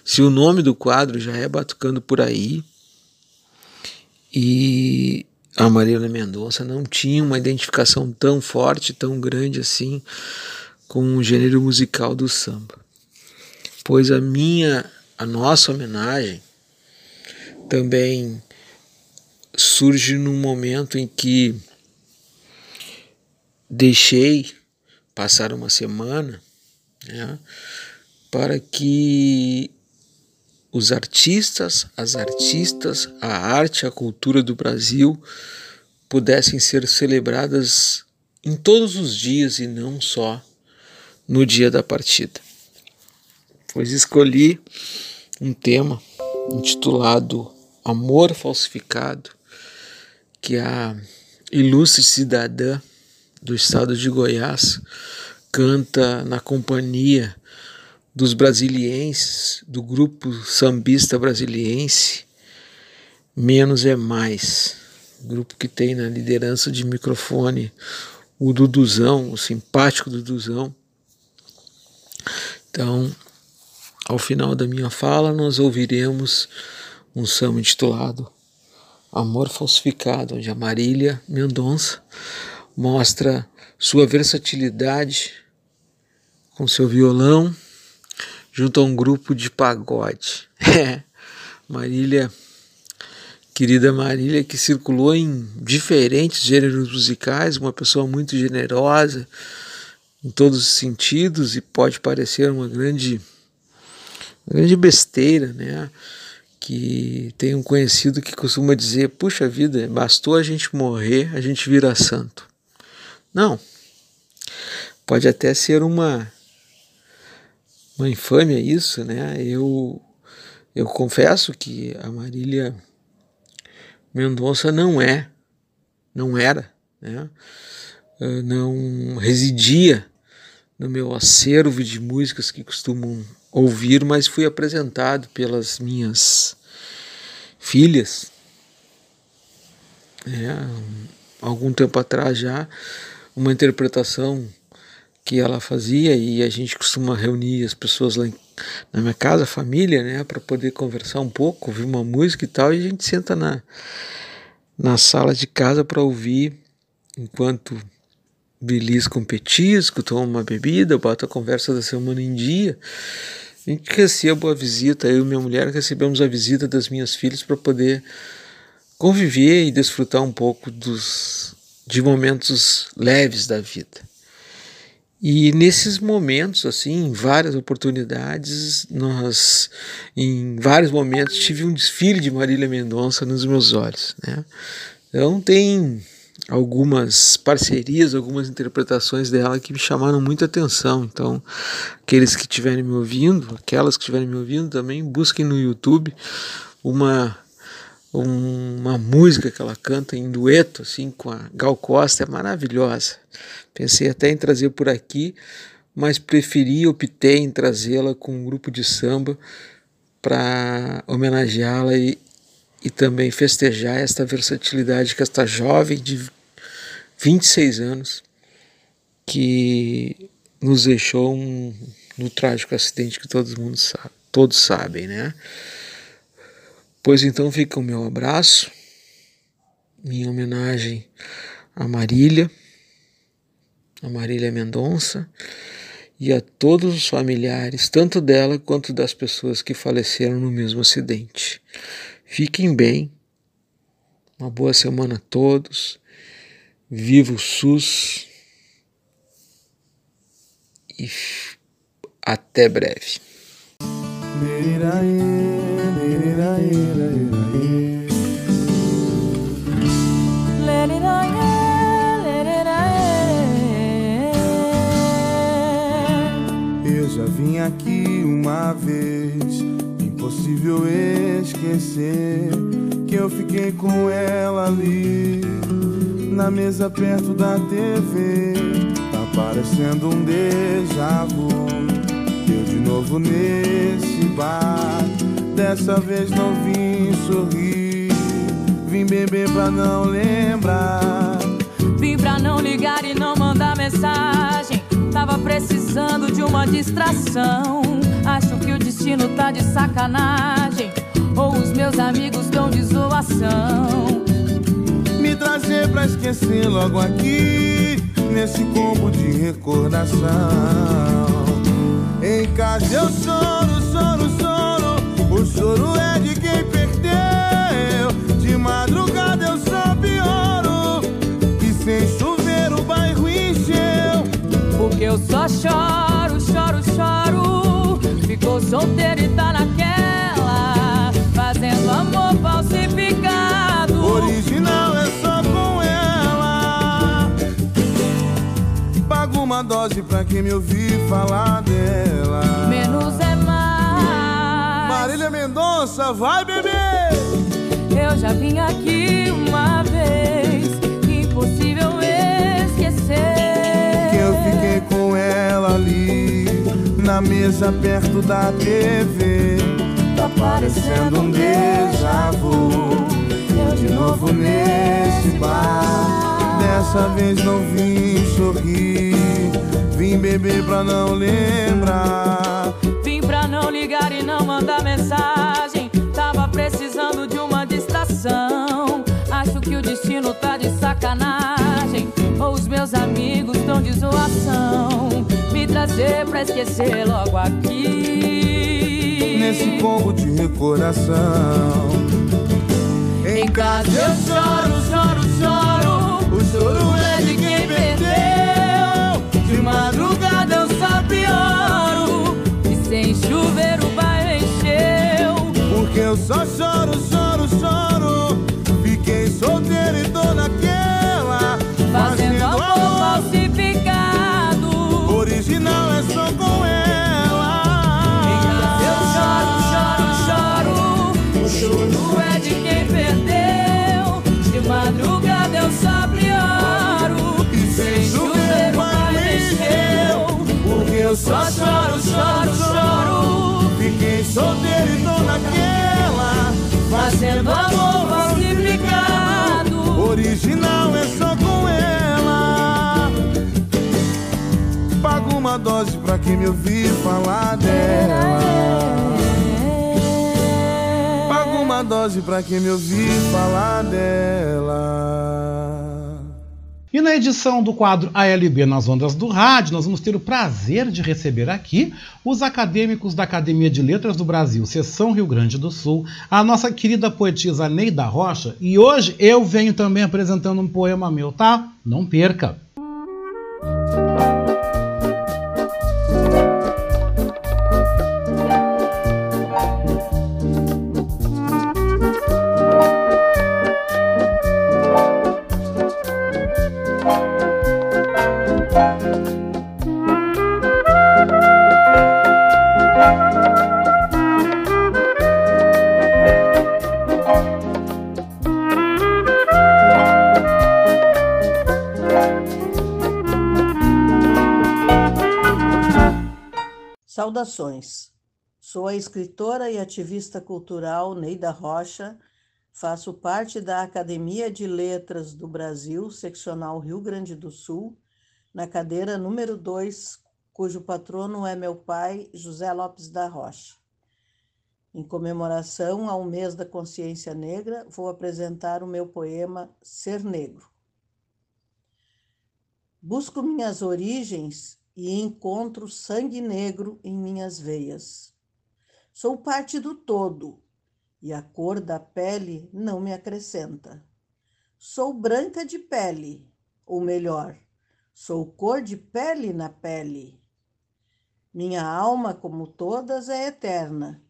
Se o nome do quadro já é Batucando por aí, e a Marília Mendonça não tinha uma identificação tão forte, tão grande assim com o gênero musical do samba. Pois a minha, a nossa homenagem também surge num momento em que deixei passar uma semana né, para que os artistas, as artistas, a arte, a cultura do Brasil pudessem ser celebradas em todos os dias e não só no dia da partida. Pois escolhi um tema intitulado Amor Falsificado, que a ilustre cidadã do estado de Goiás, canta na companhia dos brasilienses, do grupo sambista brasiliense, Menos é Mais, grupo que tem na liderança de microfone o Duduzão, o simpático Duduzão. Então, ao final da minha fala, nós ouviremos um samba intitulado Amor Falsificado, onde a Marília Mendonça mostra sua versatilidade com seu violão junto a um grupo de pagode. *laughs* Marília, querida Marília, que circulou em diferentes gêneros musicais, uma pessoa muito generosa em todos os sentidos e pode parecer uma grande, uma grande besteira, né? Que tem um conhecido que costuma dizer: puxa vida, bastou a gente morrer, a gente vira santo. Não. Pode até ser uma uma infâmia isso, né? Eu eu confesso que a Marília Mendonça não é, não era, né? Ah, não residia no meu acervo de músicas que costumam ouvir, mas fui apresentado pelas minhas filhas, né? algum tempo atrás já, uma interpretação que ela fazia e a gente costuma reunir as pessoas lá em, na minha casa, a família, né, para poder conversar um pouco, ouvir uma música e tal, e a gente senta na, na sala de casa para ouvir enquanto belisca um petisco, toma uma bebida, bota a conversa da semana em dia. A gente recebe a visita, eu e minha mulher recebemos a visita das minhas filhas para poder conviver e desfrutar um pouco dos de momentos leves da vida. E nesses momentos, assim, em várias oportunidades, nós, em vários momentos, tive um desfile de Marília Mendonça nos meus olhos, né? Então tem algumas parcerias, algumas interpretações dela que me chamaram muita atenção. Então, aqueles que estiverem me ouvindo, aquelas que estiverem me ouvindo também, busquem no YouTube uma uma música que ela canta em dueto assim com a Gal Costa é maravilhosa. Pensei até em trazer por aqui, mas preferi, optei em trazê-la com um grupo de samba para homenageá-la e, e também festejar esta versatilidade que esta jovem de 26 anos que nos deixou um, no trágico acidente que todo mundo sabe, todos sabem, né? Pois então fica o meu abraço, minha homenagem a Marília, a Marília Mendonça e a todos os familiares, tanto dela quanto das pessoas que faleceram no mesmo acidente. Fiquem bem, uma boa semana a todos, viva o SUS e até breve. Eu já vim aqui uma vez, impossível esquecer que eu fiquei com ela ali na mesa perto da TV. Tá parecendo um déjà. Eu de novo nesse bar. Dessa vez não vim sorrir. Vim beber pra não lembrar. Vim pra não ligar e não mandar mensagem. Tava precisando de uma distração. Acho que o destino tá de sacanagem. Ou os meus amigos estão de zoação. Me trazer pra esquecer logo aqui. Nesse combo de recordação. Em casa eu choro, choro, choro. O choro é de quem perdeu. De madrugada eu só pioro. E sem chover o bairro encheu. Porque eu só choro, choro, choro. Ficou solteiro e tá naquela. Fazendo amor falsificado. Original é só com ela. Pago uma dose pra quem me ouvir falar dela. Menos é mais. Mendonça, vai beber! Eu já vim aqui uma vez, impossível esquecer. Que eu fiquei com ela ali, na mesa perto da TV. Tá parecendo um déjà vu, eu de novo nesse bar. Dessa vez não vim sorrir, vim beber pra não lembrar não mandar mensagem. Tava precisando de uma distração. Acho que o destino tá de sacanagem. Ou os meus amigos tão de zoação. Me trazer pra esquecer logo aqui. Nesse combo de recordação. Em casa eu choro, choro, choro. O choro é de quem perdeu. De madrugada eu só pioro. Eu só choro, choro, choro. Fiquei solteiro e tô naquela. Fazendo amor falsificado. Original é só com ela. Eu choro, choro, choro. O choro é de quem perdeu. De madrugada eu só pioro. E sem chuveiro vai encheu. Porque eu só choro, choro, choro. Fiquei solteiro e. Fazendo amor falsificado. Original é só com ela. Pago uma dose pra quem me ouvir falar dela. Pago uma dose pra quem me ouvir falar dela. E na edição do quadro ALB nas ondas do rádio, nós vamos ter o prazer de receber aqui os acadêmicos da Academia de Letras do Brasil, Seção Rio Grande do Sul, a nossa querida poetisa Neida Rocha, e hoje eu venho também apresentando um poema meu, tá? Não perca! Saudações. Sou a escritora e ativista cultural Neida Rocha. Faço parte da Academia de Letras do Brasil, seccional Rio Grande do Sul, na cadeira número 2, cujo patrono é meu pai, José Lopes da Rocha. Em comemoração ao mês da consciência negra, vou apresentar o meu poema Ser Negro. Busco minhas origens e encontro sangue negro em minhas veias. Sou parte do todo e a cor da pele não me acrescenta. Sou branca de pele, ou melhor, sou cor de pele na pele. Minha alma, como todas, é eterna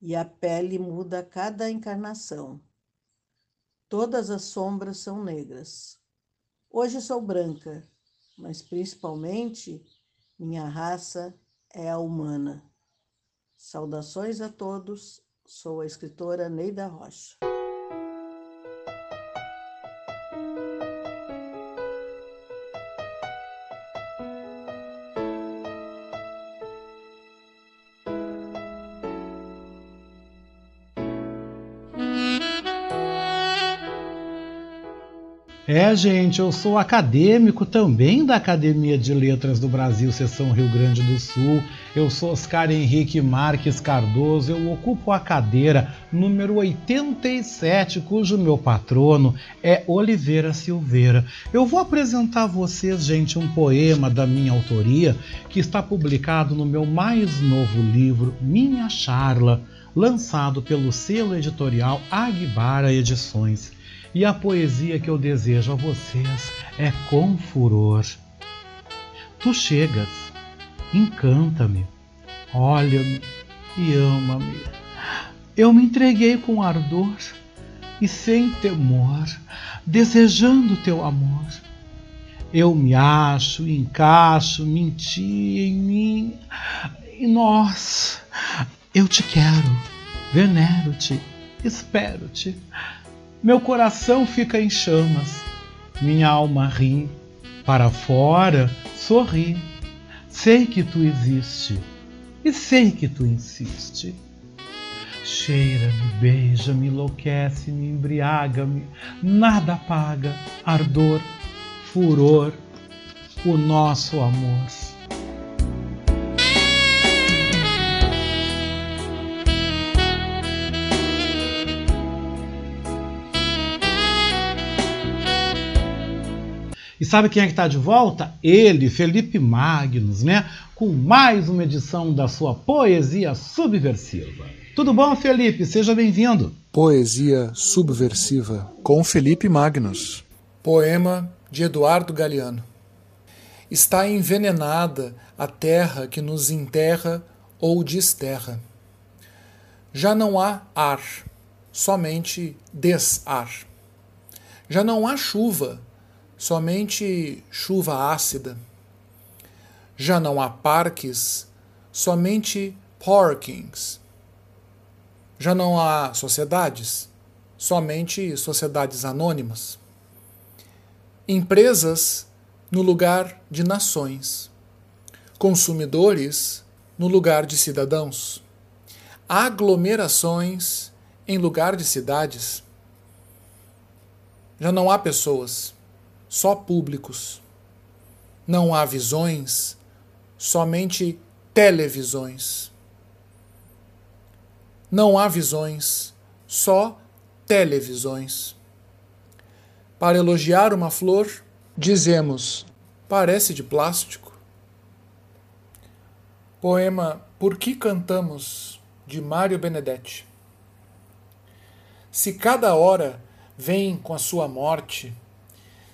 e a pele muda a cada encarnação. Todas as sombras são negras. Hoje sou branca mas principalmente minha raça é a humana. Saudações a todos, sou a escritora Neida Rocha. É, gente, eu sou acadêmico também da Academia de Letras do Brasil, seção Rio Grande do Sul. Eu sou Oscar Henrique Marques Cardoso, eu ocupo a cadeira número 87, cujo meu patrono é Oliveira Silveira. Eu vou apresentar a vocês, gente, um poema da minha autoria que está publicado no meu mais novo livro, Minha Charla, lançado pelo selo editorial Aguibara Edições e a poesia que eu desejo a vocês é com furor. Tu chegas, encanta-me, olha-me e ama-me. Eu me entreguei com ardor e sem temor, desejando teu amor. Eu me acho, encaixo, menti em mim e nós. Eu te quero, venero-te, espero-te. Meu coração fica em chamas, minha alma ri, para fora sorri. Sei que tu existe, e sei que tu insiste. Cheira-me, beija-me, enlouquece-me, embriaga-me, nada apaga ardor, furor, o nosso amor. E sabe quem é que está de volta? Ele, Felipe Magnus, né? Com mais uma edição da sua poesia subversiva. Tudo bom, Felipe? Seja bem-vindo. Poesia subversiva com Felipe Magnus. Poema de Eduardo Galeano. Está envenenada a terra que nos enterra ou desterra. Já não há ar, somente desar. Já não há chuva, somente chuva ácida. Já não há parques, somente parkings. Já não há sociedades, somente sociedades anônimas. Empresas no lugar de nações. Consumidores no lugar de cidadãos. Aglomerações em lugar de cidades. Já não há pessoas só públicos. Não há visões, somente televisões. Não há visões, só televisões. Para elogiar uma flor, dizemos: parece de plástico. Poema Por que Cantamos, de Mário Benedetti. Se cada hora vem com a sua morte,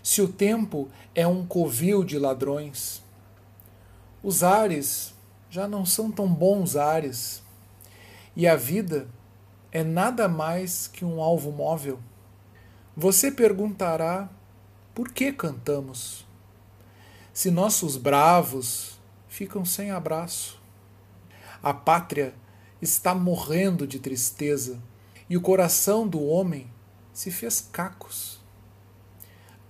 se o tempo é um covil de ladrões. Os ares já não são tão bons ares, e a vida é nada mais que um alvo móvel. Você perguntará por que cantamos? Se nossos bravos ficam sem abraço. A pátria está morrendo de tristeza e o coração do homem se fez cacos.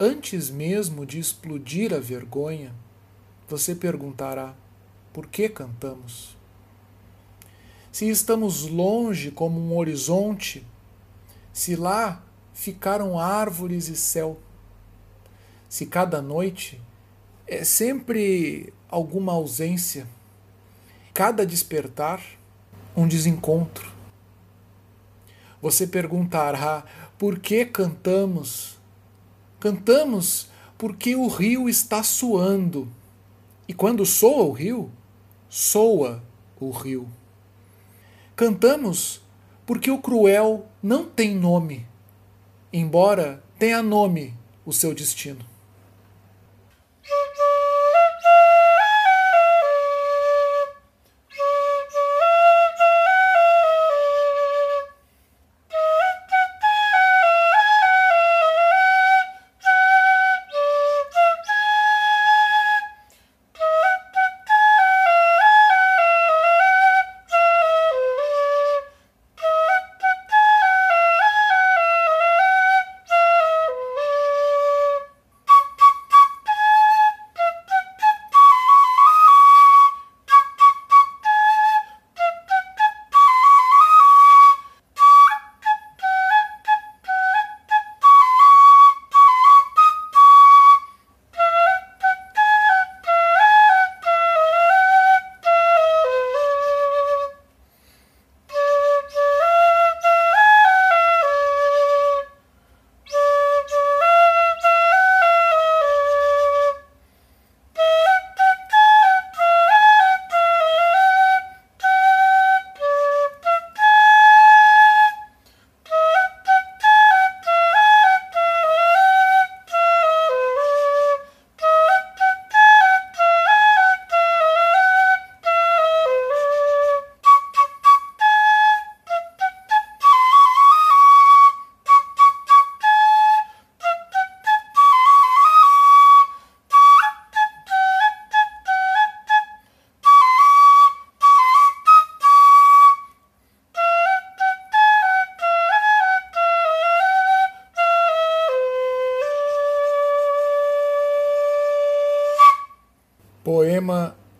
Antes mesmo de explodir a vergonha, você perguntará: por que cantamos? Se estamos longe como um horizonte, se lá ficaram árvores e céu, se cada noite é sempre alguma ausência, cada despertar um desencontro. Você perguntará por que cantamos Cantamos porque o rio está suando. E quando soa o rio, soa o rio. Cantamos porque o cruel não tem nome, embora tenha nome o seu destino.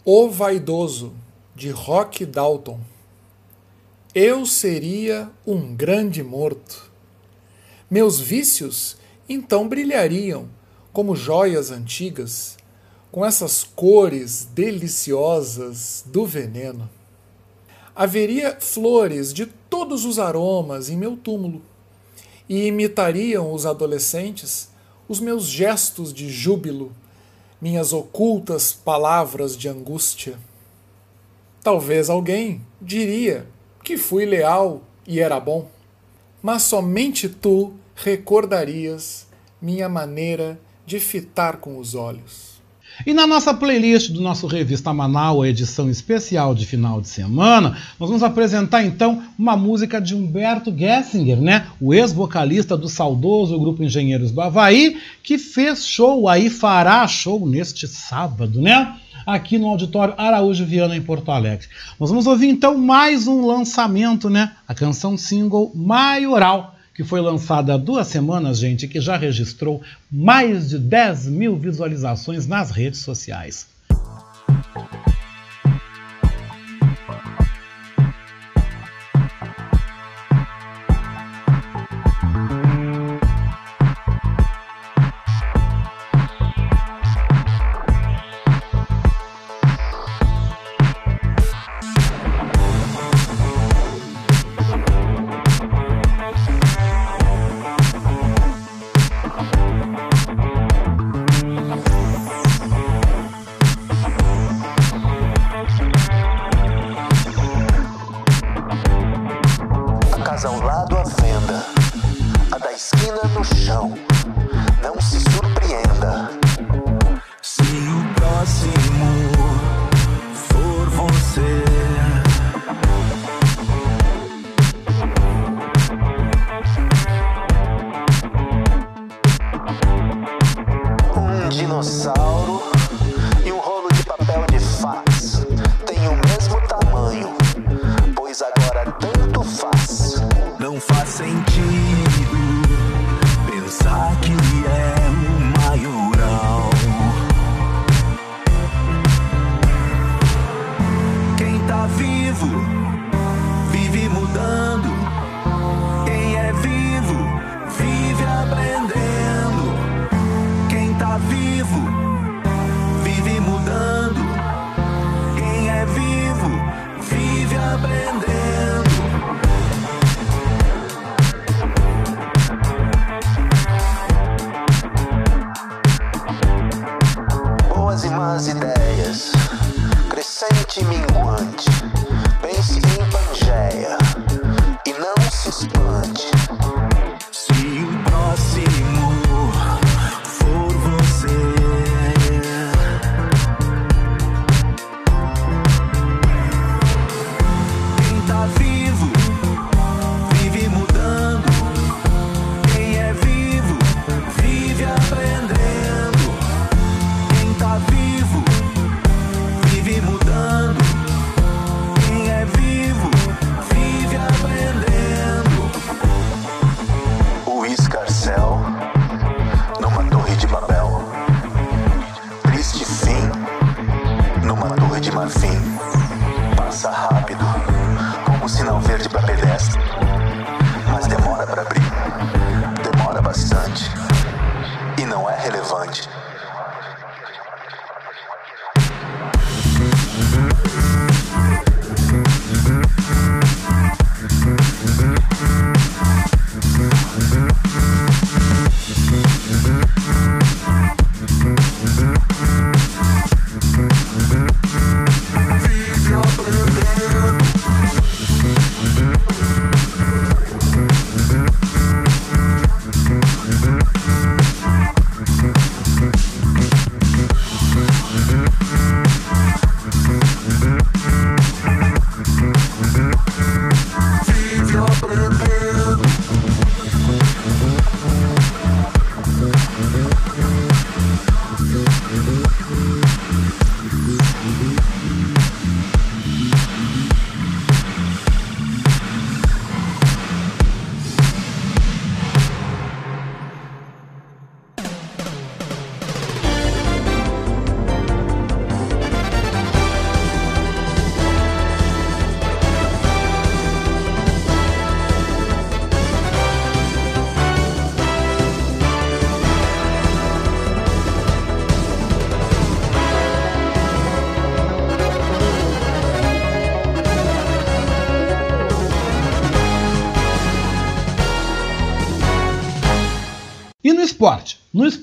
O Vaidoso, de Rock Dalton. Eu seria um grande morto. Meus vícios então brilhariam como joias antigas, com essas cores deliciosas do veneno. Haveria flores de todos os aromas em meu túmulo, e imitariam os adolescentes os meus gestos de júbilo, minhas ocultas palavras de angústia. Talvez alguém diria que fui leal e era bom, mas somente tu recordarias minha maneira de fitar com os olhos. E na nossa playlist do nosso Revista Manaus, edição especial de final de semana, nós vamos apresentar então uma música de Humberto Gessinger, né? o ex-vocalista do saudoso grupo Engenheiros do que fez show aí, fará show neste sábado, né? Aqui no Auditório Araújo Viana, em Porto Alegre. Nós vamos ouvir então mais um lançamento, né? A canção single Maioral que foi lançada há duas semanas, gente, que já registrou mais de 10 mil visualizações nas redes sociais.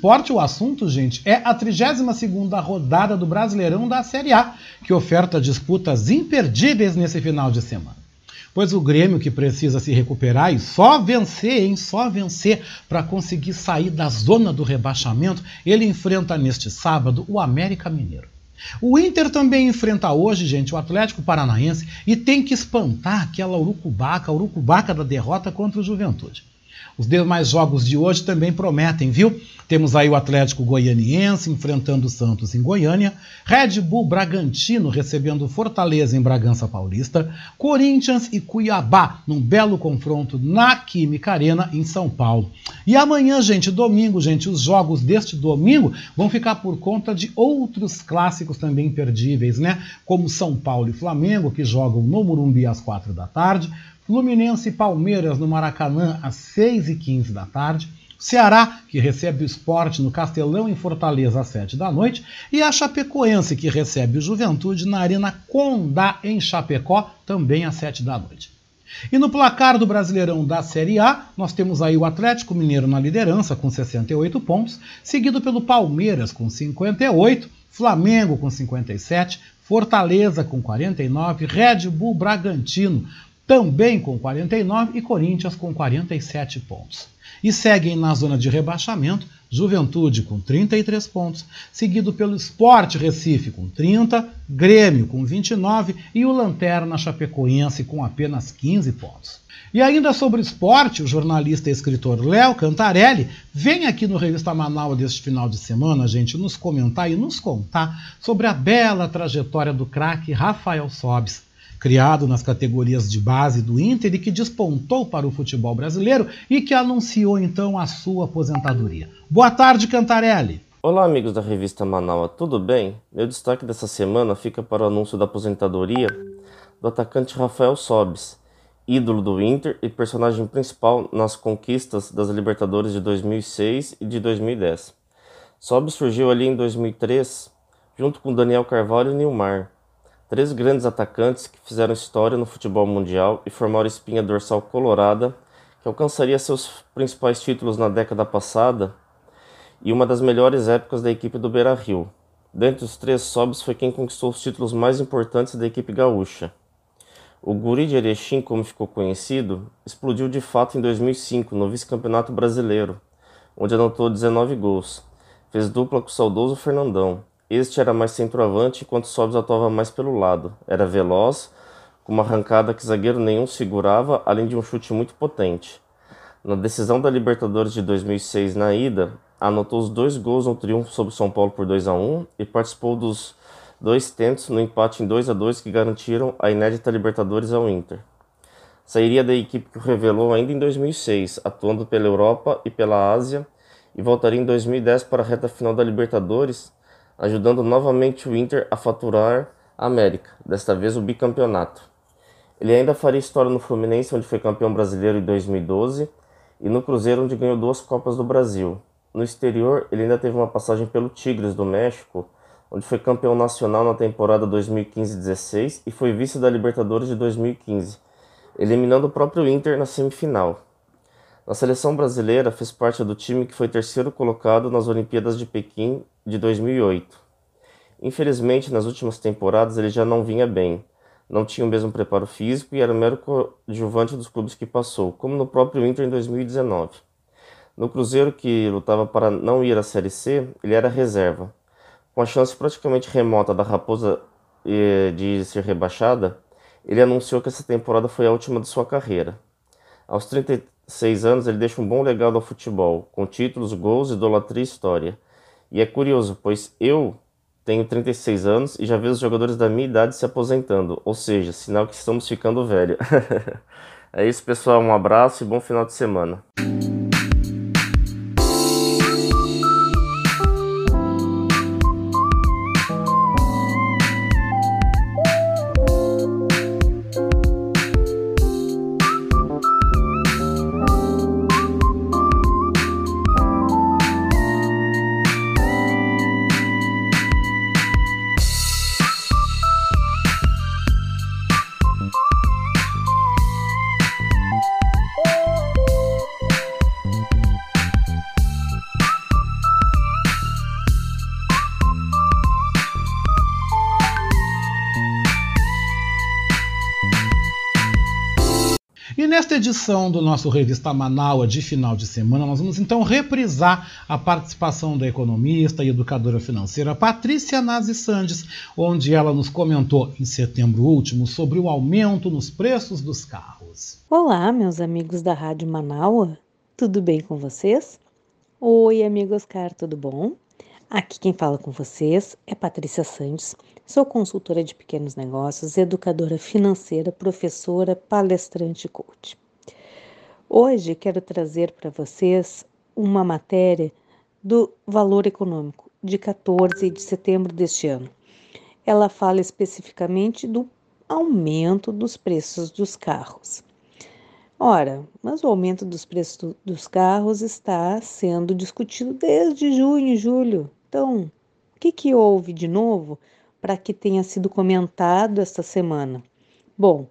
Esporte. O assunto, gente, é a 32ª rodada do Brasileirão da Série A, que oferta disputas imperdíveis nesse final de semana. Pois o Grêmio que precisa se recuperar e só vencer, hein, só vencer para conseguir sair da zona do rebaixamento, ele enfrenta neste sábado o América Mineiro. O Inter também enfrenta hoje, gente, o Atlético Paranaense e tem que espantar aquela urucubaca, urucubaca da derrota contra o Juventude. Os demais jogos de hoje também prometem, viu? Temos aí o Atlético Goianiense enfrentando o Santos em Goiânia, Red Bull Bragantino recebendo Fortaleza em Bragança Paulista, Corinthians e Cuiabá num belo confronto na Química Arena em São Paulo. E amanhã, gente, domingo, gente, os jogos deste domingo vão ficar por conta de outros clássicos também imperdíveis, né? Como São Paulo e Flamengo, que jogam no Morumbi às quatro da tarde, Fluminense e Palmeiras no Maracanã às 6h15 da tarde. Ceará, que recebe o esporte no Castelão em Fortaleza às 7 da noite, e a Chapecoense, que recebe o Juventude na Arena Condá em Chapecó, também às 7 da noite. E no placar do Brasileirão da Série A, nós temos aí o Atlético Mineiro na liderança com 68 pontos, seguido pelo Palmeiras com 58, Flamengo com 57, Fortaleza com 49, Red Bull Bragantino também com 49 e Corinthians com 47 pontos. E seguem na zona de rebaixamento Juventude com 33 pontos, seguido pelo Sport Recife com 30, Grêmio com 29 e o Lanterna Chapecoense com apenas 15 pontos. E ainda sobre o esporte, o jornalista e escritor Léo Cantarelli vem aqui no Revista Manaus deste final de semana, gente, nos comentar e nos contar sobre a bela trajetória do craque Rafael Sobis, criado nas categorias de base do Inter e que despontou para o futebol brasileiro e que anunciou então a sua aposentadoria. Boa tarde, Cantarelli. Olá, amigos da revista Manaus, tudo bem? Meu destaque dessa semana fica para o anúncio da aposentadoria do atacante Rafael Sobis, ídolo do Inter e personagem principal nas conquistas das Libertadores de 2006 e de 2010. Sobis surgiu ali em 2003, junto com Daniel Carvalho e Nilmar, Três grandes atacantes que fizeram história no futebol mundial e formaram espinha dorsal colorada, que alcançaria seus principais títulos na década passada e uma das melhores épocas da equipe do Beira-Rio. Dentre os três, Sobis foi quem conquistou os títulos mais importantes da equipe gaúcha. O Guri de Erechim, como ficou conhecido, explodiu de fato em 2005 no vice-campeonato brasileiro, onde anotou 19 gols. Fez dupla com o saudoso Fernandão este era mais centroavante, enquanto Sobs atuava mais pelo lado. Era veloz, com uma arrancada que zagueiro nenhum segurava, além de um chute muito potente. Na decisão da Libertadores de 2006 na ida, anotou os dois gols no triunfo sobre São Paulo por 2 a 1 e participou dos dois tentos no empate em 2 a 2 que garantiram a inédita Libertadores ao Inter. Sairia da equipe que o revelou ainda em 2006, atuando pela Europa e pela Ásia, e voltaria em 2010 para a reta final da Libertadores, ajudando novamente o Inter a faturar a América, desta vez o bicampeonato. Ele ainda faria história no Fluminense, onde foi campeão brasileiro em 2012, e no Cruzeiro, onde ganhou duas Copas do Brasil. No exterior, ele ainda teve uma passagem pelo Tigres do México, onde foi campeão nacional na temporada 2015-16 e foi vice da Libertadores de 2015, eliminando o próprio Inter na semifinal. Na seleção brasileira, fez parte do time que foi terceiro colocado nas Olimpíadas de Pequim de 2008. Infelizmente, nas últimas temporadas ele já não vinha bem, não tinha o mesmo preparo físico e era mero coadjuvante dos clubes que passou, como no próprio Inter em 2019. No Cruzeiro, que lutava para não ir à Série C, ele era reserva. Com a chance praticamente remota da Raposa eh, de ser rebaixada, ele anunciou que essa temporada foi a última de sua carreira. Aos 36 anos, ele deixa um bom legado ao futebol, com títulos, gols, idolatria e história. E é curioso, pois eu tenho 36 anos e já vejo os jogadores da minha idade se aposentando, ou seja, sinal que estamos ficando velho. *laughs* é isso, pessoal. Um abraço e bom final de semana. Edição do nosso Revista Manaua de final de semana, nós vamos então reprisar a participação da economista e educadora financeira Patrícia Nazi Sandes, onde ela nos comentou em setembro último sobre o aumento nos preços dos carros. Olá, meus amigos da Rádio Manaua, tudo bem com vocês? Oi, amigo Oscar, tudo bom? Aqui quem fala com vocês é Patrícia Santos, sou consultora de pequenos negócios, educadora financeira, professora, palestrante e coach. Hoje quero trazer para vocês uma matéria do valor econômico de 14 de setembro deste ano. Ela fala especificamente do aumento dos preços dos carros. Ora, mas o aumento dos preços dos carros está sendo discutido desde junho e julho então, o que, que houve de novo para que tenha sido comentado esta semana? Bom,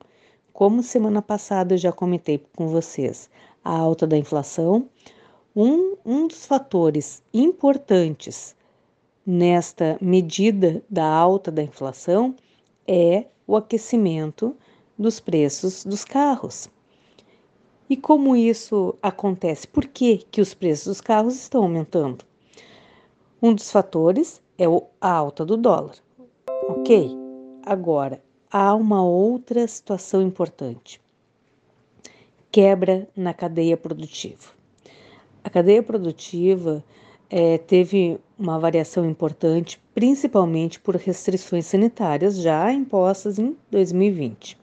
como semana passada eu já comentei com vocês, a alta da inflação, um, um dos fatores importantes nesta medida da alta da inflação é o aquecimento dos preços dos carros. E como isso acontece? Por que, que os preços dos carros estão aumentando? Um dos fatores é a alta do dólar. Ok? Agora, há uma outra situação importante: quebra na cadeia produtiva. A cadeia produtiva é, teve uma variação importante, principalmente por restrições sanitárias já impostas em 2020.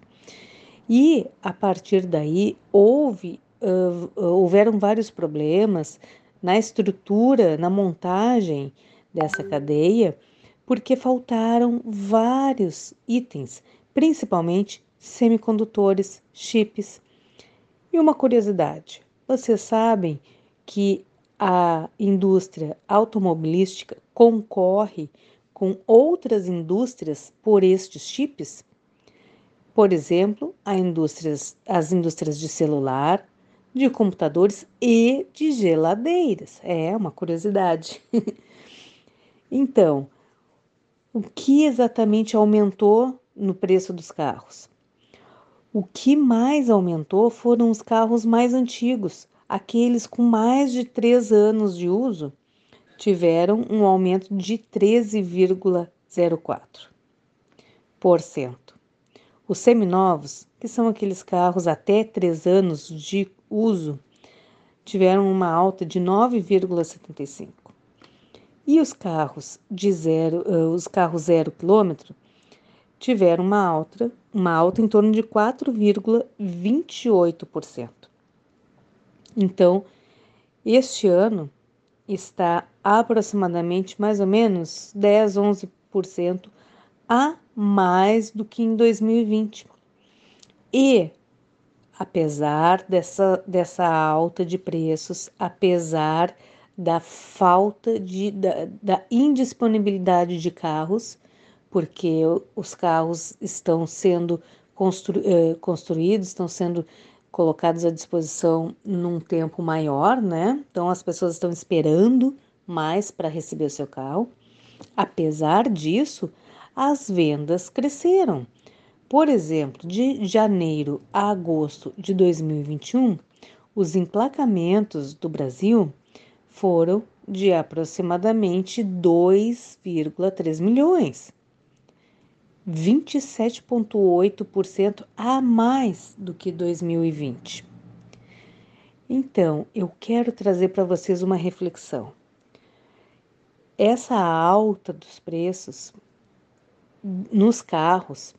E a partir daí houve, uh, houveram vários problemas na estrutura, na montagem dessa cadeia, porque faltaram vários itens, principalmente semicondutores, chips. E uma curiosidade: vocês sabem que a indústria automobilística concorre com outras indústrias por estes chips? Por exemplo, indústrias, as indústrias de celular, de computadores e de geladeiras. É uma curiosidade. *laughs* então, o que exatamente aumentou no preço dos carros? O que mais aumentou foram os carros mais antigos, aqueles com mais de três anos de uso, tiveram um aumento de 13,04%. Os seminovos, que são aqueles carros até três anos de uso tiveram uma alta de 9,75. E os carros de zero, uh, os carros zero quilômetro tiveram uma alta, uma alta em torno de 4,28%. Então, este ano está aproximadamente mais ou menos 10, 11% a mais do que em 2020. E apesar dessa, dessa alta de preços, apesar da falta de, da, da indisponibilidade de carros, porque os carros estão sendo constru, eh, construídos, estão sendo colocados à disposição num tempo maior, né? Então as pessoas estão esperando mais para receber o seu carro. Apesar disso, as vendas cresceram. Por exemplo, de janeiro a agosto de 2021, os emplacamentos do Brasil foram de aproximadamente 2,3 milhões, 27,8% a mais do que 2020. Então, eu quero trazer para vocês uma reflexão. Essa alta dos preços nos carros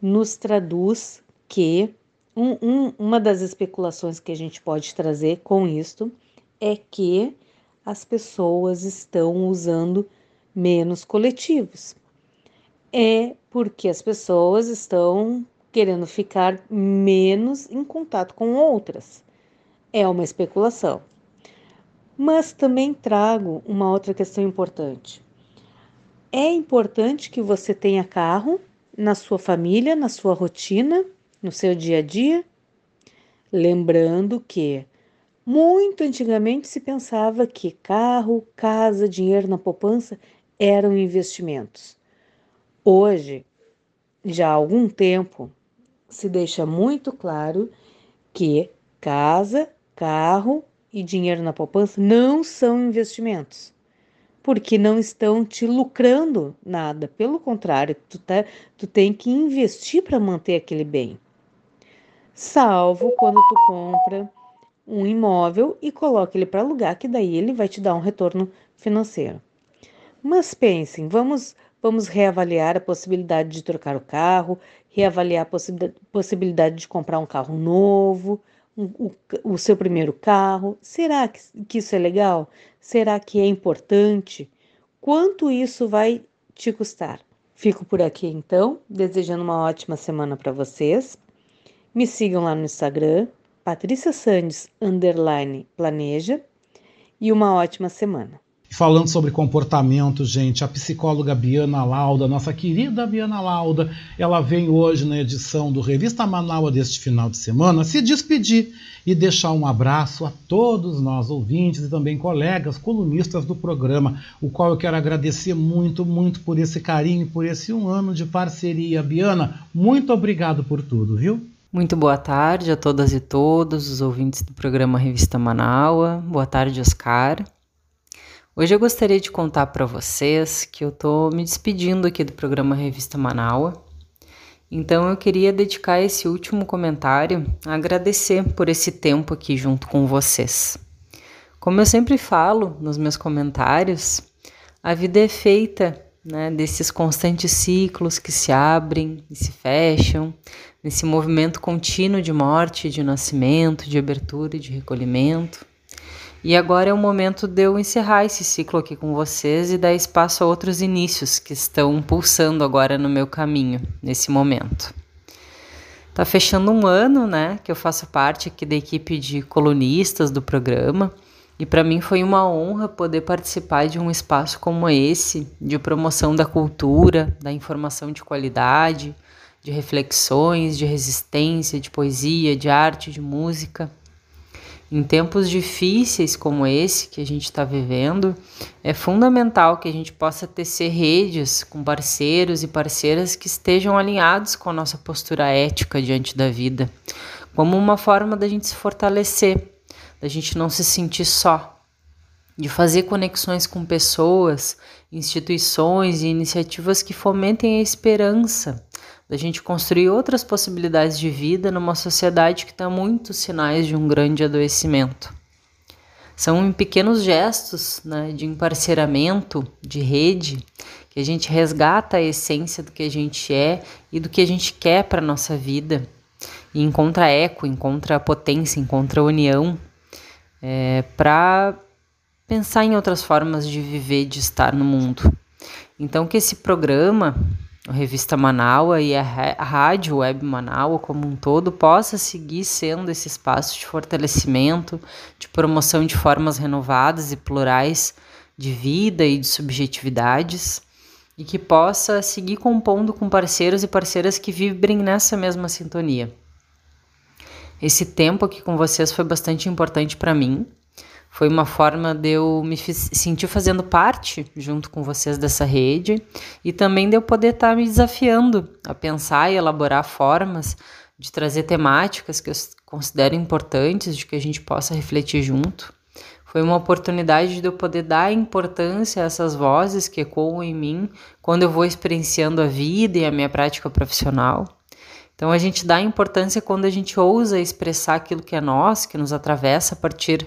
nos traduz que um, um, uma das especulações que a gente pode trazer com isto é que as pessoas estão usando menos coletivos. É porque as pessoas estão querendo ficar menos em contato com outras. É uma especulação. Mas também trago uma outra questão importante. É importante que você tenha carro na sua família, na sua rotina, no seu dia a dia? Lembrando que muito antigamente se pensava que carro, casa, dinheiro na poupança eram investimentos. Hoje, já há algum tempo, se deixa muito claro que casa, carro e dinheiro na poupança não são investimentos, porque não estão te lucrando nada. Pelo contrário, tu, tá, tu tem que investir para manter aquele bem. Salvo quando tu compra um imóvel e coloca ele para alugar, que daí ele vai te dar um retorno financeiro. Mas pensem, vamos vamos reavaliar a possibilidade de trocar o carro, reavaliar a possibilidade de comprar um carro novo, o, o, seu primeiro carro. Será que, que isso é legal? Será que é importante? Quanto isso vai te custar? Fico por aqui então, desejando uma ótima semana para vocês. Me sigam lá no Instagram, Patrícia Sandes, underline planeja, e uma ótima semana. Falando sobre comportamento, gente, a psicóloga Biana Lauda, nossa querida Biana Lauda, ela vem hoje na edição do Revista Manaus deste final de semana se despedir e deixar um abraço a todos nós ouvintes e também colegas colunistas do programa, o qual eu quero agradecer muito, muito por esse carinho, por esse um ano de parceria. Biana, muito obrigado por tudo, viu? Muito boa tarde a todas e todos os ouvintes do programa Revista Manaua. Boa tarde, Oscar. Hoje eu gostaria de contar para vocês que eu estou me despedindo aqui do programa Revista Manaua. Então eu queria dedicar esse último comentário a agradecer por esse tempo aqui junto com vocês. Como eu sempre falo nos meus comentários, a vida é feita né, desses constantes ciclos que se abrem e se fecham, nesse movimento contínuo de morte, de nascimento, de abertura e de recolhimento. E agora é o momento de eu encerrar esse ciclo aqui com vocês e dar espaço a outros inícios que estão pulsando agora no meu caminho, nesse momento. Tá fechando um ano, né, que eu faço parte aqui da equipe de colunistas do programa. E para mim foi uma honra poder participar de um espaço como esse, de promoção da cultura, da informação de qualidade, de reflexões, de resistência, de poesia, de arte, de música. Em tempos difíceis como esse que a gente está vivendo, é fundamental que a gente possa tecer redes com parceiros e parceiras que estejam alinhados com a nossa postura ética diante da vida, como uma forma da gente se fortalecer da gente não se sentir só, de fazer conexões com pessoas, instituições e iniciativas que fomentem a esperança, da gente construir outras possibilidades de vida numa sociedade que dá muitos sinais de um grande adoecimento. São em pequenos gestos né, de emparceramento, de rede, que a gente resgata a essência do que a gente é e do que a gente quer para a nossa vida, e encontra eco, encontra potência, encontra união é, para pensar em outras formas de viver, de estar no mundo. Então, que esse programa, a Revista Manaua e a Rádio Web Manaua como um todo, possa seguir sendo esse espaço de fortalecimento, de promoção de formas renovadas e plurais de vida e de subjetividades, e que possa seguir compondo com parceiros e parceiras que vibrem nessa mesma sintonia. Esse tempo aqui com vocês foi bastante importante para mim. Foi uma forma de eu me sentir fazendo parte junto com vocês dessa rede e também de eu poder estar tá me desafiando a pensar e elaborar formas de trazer temáticas que eu considero importantes, de que a gente possa refletir junto. Foi uma oportunidade de eu poder dar importância a essas vozes que ecoam em mim quando eu vou experienciando a vida e a minha prática profissional. Então a gente dá importância quando a gente ousa expressar aquilo que é nós, que nos atravessa a partir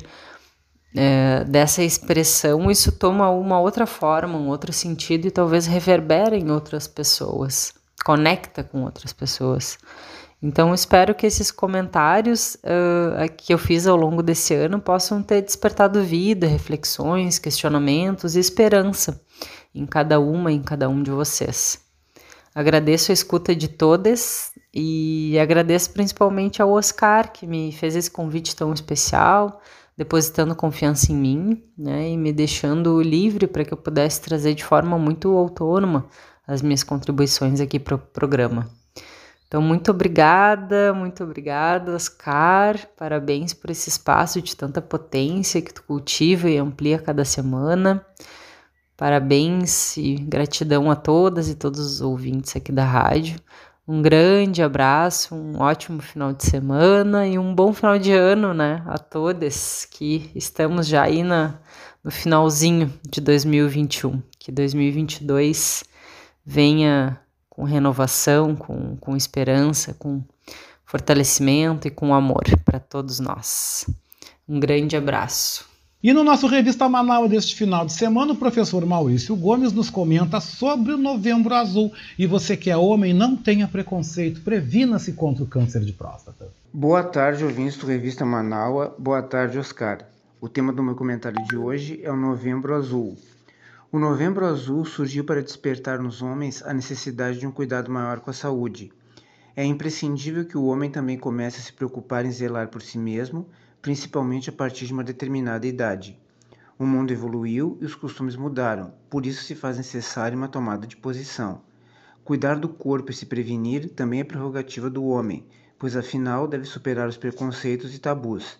é, dessa expressão, isso toma uma outra forma, um outro sentido e talvez reverbera em outras pessoas, conecta com outras pessoas. Então espero que esses comentários uh, que eu fiz ao longo desse ano possam ter despertado vida, reflexões, questionamentos e esperança em cada uma, em cada um de vocês. Agradeço a escuta de todas e agradeço principalmente ao Oscar, que me fez esse convite tão especial, depositando confiança em mim né, e me deixando livre para que eu pudesse trazer de forma muito autônoma as minhas contribuições aqui para o programa. Então, muito obrigada, muito obrigada, Oscar. Parabéns por esse espaço de tanta potência que tu cultiva e amplia cada semana. Parabéns e gratidão a todas e todos os ouvintes aqui da rádio. Um grande abraço, um ótimo final de semana e um bom final de ano, né, a todas que estamos já aí na, no finalzinho de 2021. Que 2022 venha com renovação, com, com esperança, com fortalecimento e com amor para todos nós. Um grande abraço. E no nosso Revista Manaus deste final de semana, o professor Maurício Gomes nos comenta sobre o Novembro Azul. E você que é homem, não tenha preconceito, previna-se contra o câncer de próstata. Boa tarde, ouvintes do Revista Manaus. Boa tarde, Oscar. O tema do meu comentário de hoje é o Novembro Azul. O Novembro Azul surgiu para despertar nos homens a necessidade de um cuidado maior com a saúde. É imprescindível que o homem também comece a se preocupar em zelar por si mesmo, principalmente a partir de uma determinada idade. O mundo evoluiu e os costumes mudaram, por isso se faz necessária uma tomada de posição. Cuidar do corpo e se prevenir também é prerrogativa do homem, pois afinal deve superar os preconceitos e tabus.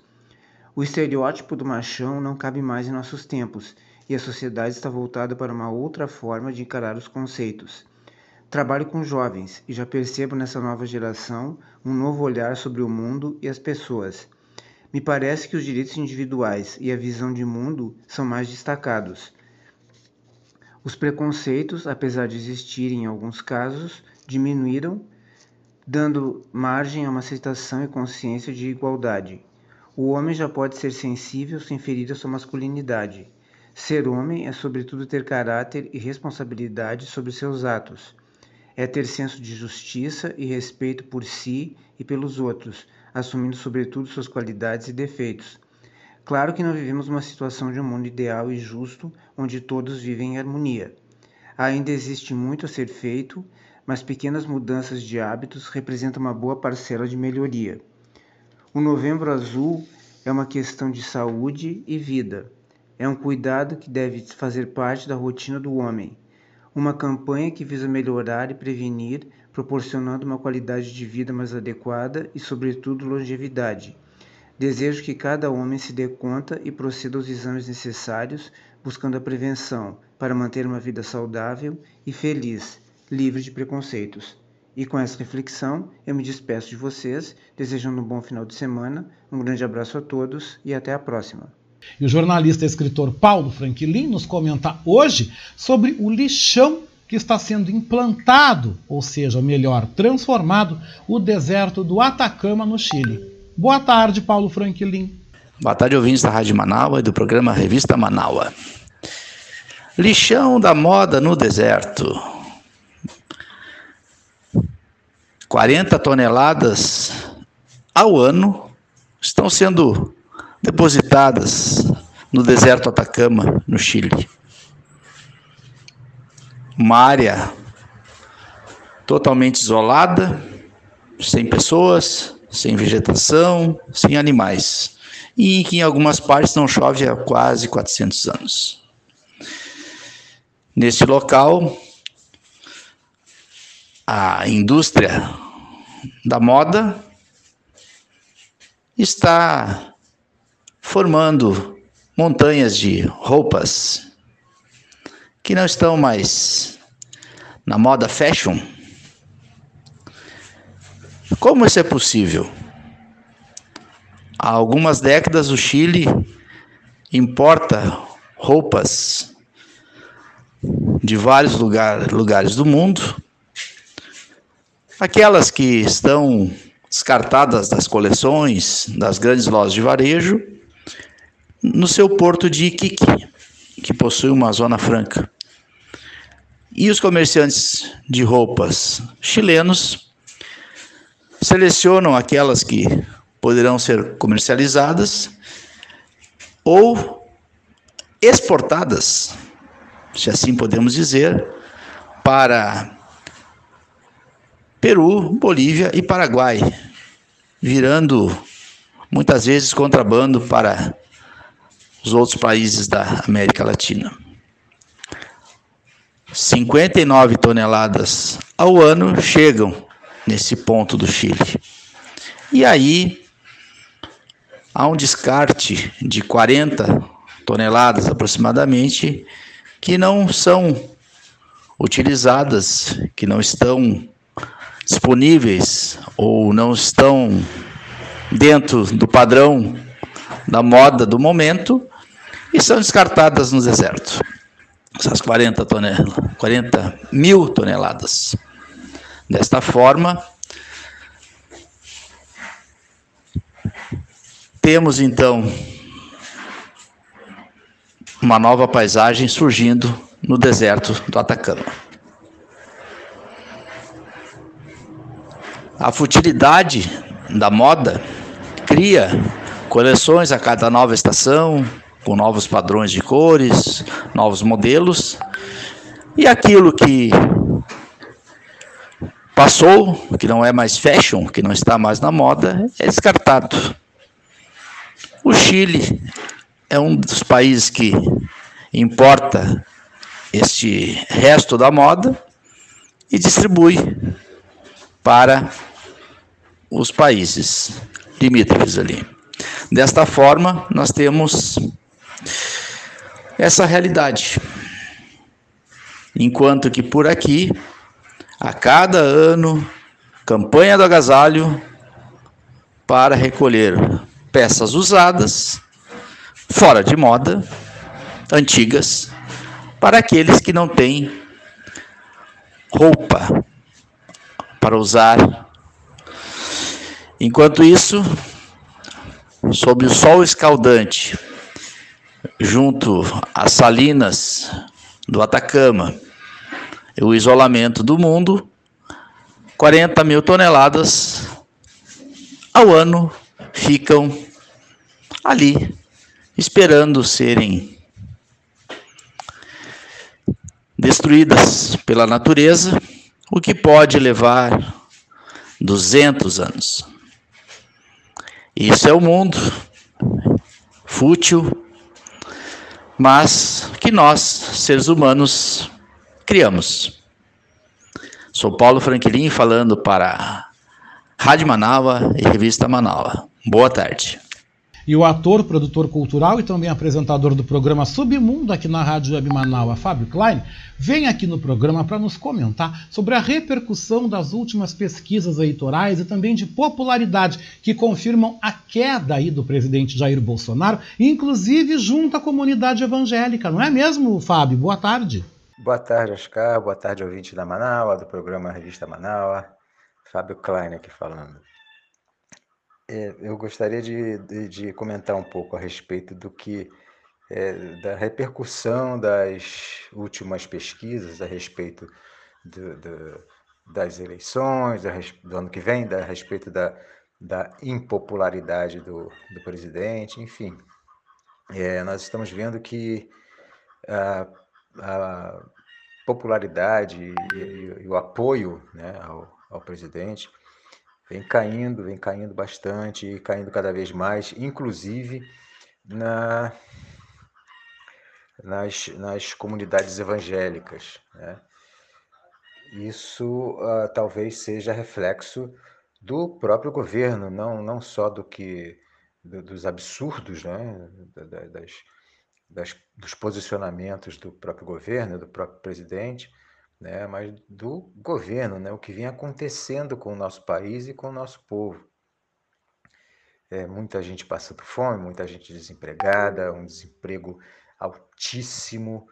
O estereótipo do machão não cabe mais em nossos tempos e a sociedade está voltada para uma outra forma de encarar os conceitos. Trabalho com jovens e já percebo nessa nova geração um novo olhar sobre o mundo e as pessoas. Me parece que os direitos individuais e a visão de mundo são mais destacados. Os preconceitos, apesar de existirem em alguns casos, diminuíram, dando margem a uma aceitação e consciência de igualdade. O homem já pode ser sensível sem ferir a sua masculinidade. Ser homem é, sobretudo, ter caráter e responsabilidade sobre seus atos. É ter senso de justiça e respeito por si e pelos outros, assumindo sobretudo suas qualidades e defeitos. Claro que não vivemos uma situação de um mundo ideal e justo onde todos vivem em harmonia. Ainda existe muito a ser feito, mas pequenas mudanças de hábitos representam uma boa parcela de melhoria. O Novembro Azul é uma questão de saúde e vida. É um cuidado que deve fazer parte da rotina do homem. Uma campanha que visa melhorar e prevenir proporcionando uma qualidade de vida mais adequada e, sobretudo, longevidade. Desejo que cada homem se dê conta e proceda aos exames necessários, buscando a prevenção para manter uma vida saudável e feliz, livre de preconceitos. E com essa reflexão, eu me despeço de vocês, desejando um bom final de semana, um grande abraço a todos e até a próxima. E o jornalista e escritor Paulo Franklin nos comenta hoje sobre o lixão que está sendo implantado, ou seja, melhor, transformado, o deserto do Atacama no Chile. Boa tarde, Paulo Franklin. Boa tarde, ouvintes da Rádio Manaua e do programa Revista Manaua. Lixão da moda no deserto. 40 toneladas ao ano estão sendo depositadas no deserto Atacama, no Chile uma área totalmente isolada, sem pessoas, sem vegetação, sem animais, e que em algumas partes não chove há quase 400 anos. Neste local, a indústria da moda está formando montanhas de roupas que não estão mais na moda fashion. Como isso é possível? Há algumas décadas o Chile importa roupas de vários lugar, lugares do mundo, aquelas que estão descartadas das coleções das grandes lojas de varejo, no seu porto de Iquique, que possui uma zona franca. E os comerciantes de roupas chilenos selecionam aquelas que poderão ser comercializadas ou exportadas, se assim podemos dizer, para Peru, Bolívia e Paraguai, virando muitas vezes contrabando para os outros países da América Latina. 59 toneladas ao ano chegam nesse ponto do Chile. E aí há um descarte de 40 toneladas aproximadamente que não são utilizadas, que não estão disponíveis ou não estão dentro do padrão da moda do momento e são descartadas no deserto. Essas 40, tonel 40 mil toneladas. Desta forma, temos então uma nova paisagem surgindo no deserto do Atacama. A futilidade da moda cria coleções a cada nova estação, com novos padrões de cores, novos modelos, e aquilo que passou, que não é mais fashion, que não está mais na moda, é descartado. O Chile é um dos países que importa este resto da moda e distribui para os países limítrofes ali. Desta forma, nós temos essa realidade. Enquanto que por aqui, a cada ano, campanha do agasalho para recolher peças usadas, fora de moda, antigas, para aqueles que não têm roupa para usar. Enquanto isso, sob o sol escaldante, junto às salinas do Atacama e o isolamento do mundo, 40 mil toneladas ao ano ficam ali, esperando serem destruídas pela natureza, o que pode levar 200 anos. Isso é o mundo fútil, mas que nós, seres humanos, criamos. Sou Paulo Franklin falando para Rádio Manaua e Revista Manaua. Boa tarde. E o ator, produtor cultural e também apresentador do programa Submundo aqui na Rádio Web Manaus, Fábio Klein, vem aqui no programa para nos comentar sobre a repercussão das últimas pesquisas eleitorais e também de popularidade que confirmam a queda aí do presidente Jair Bolsonaro, inclusive junto à comunidade evangélica, não é mesmo, Fábio? Boa tarde. Boa tarde, Oscar. Boa tarde, ouvinte da Manaus, do programa Revista Manaus. Fábio Klein aqui falando. É, eu gostaria de, de, de, comentar um pouco a respeito do que é, da repercussão das últimas pesquisas a respeito do, do, das eleições do ano que vem, a respeito da, da impopularidade do, do presidente, enfim. É, nós estamos vendo que a, a popularidade e, e, e, o apoio né, ao, ao presidente vem caindo, vem caindo bastante e caindo cada vez mais, inclusive na, nas, nas comunidades evangélicas. Né? Isso uh, talvez seja reflexo do próprio governo, não, não só do que do, dos absurdos, né? das, das, dos posicionamentos do próprio governo, do próprio presidente, né, mas do governo, né, o que vem acontecendo com o nosso país e com o nosso povo. É, muita gente passando fome, muita gente desempregada, um desemprego altíssimo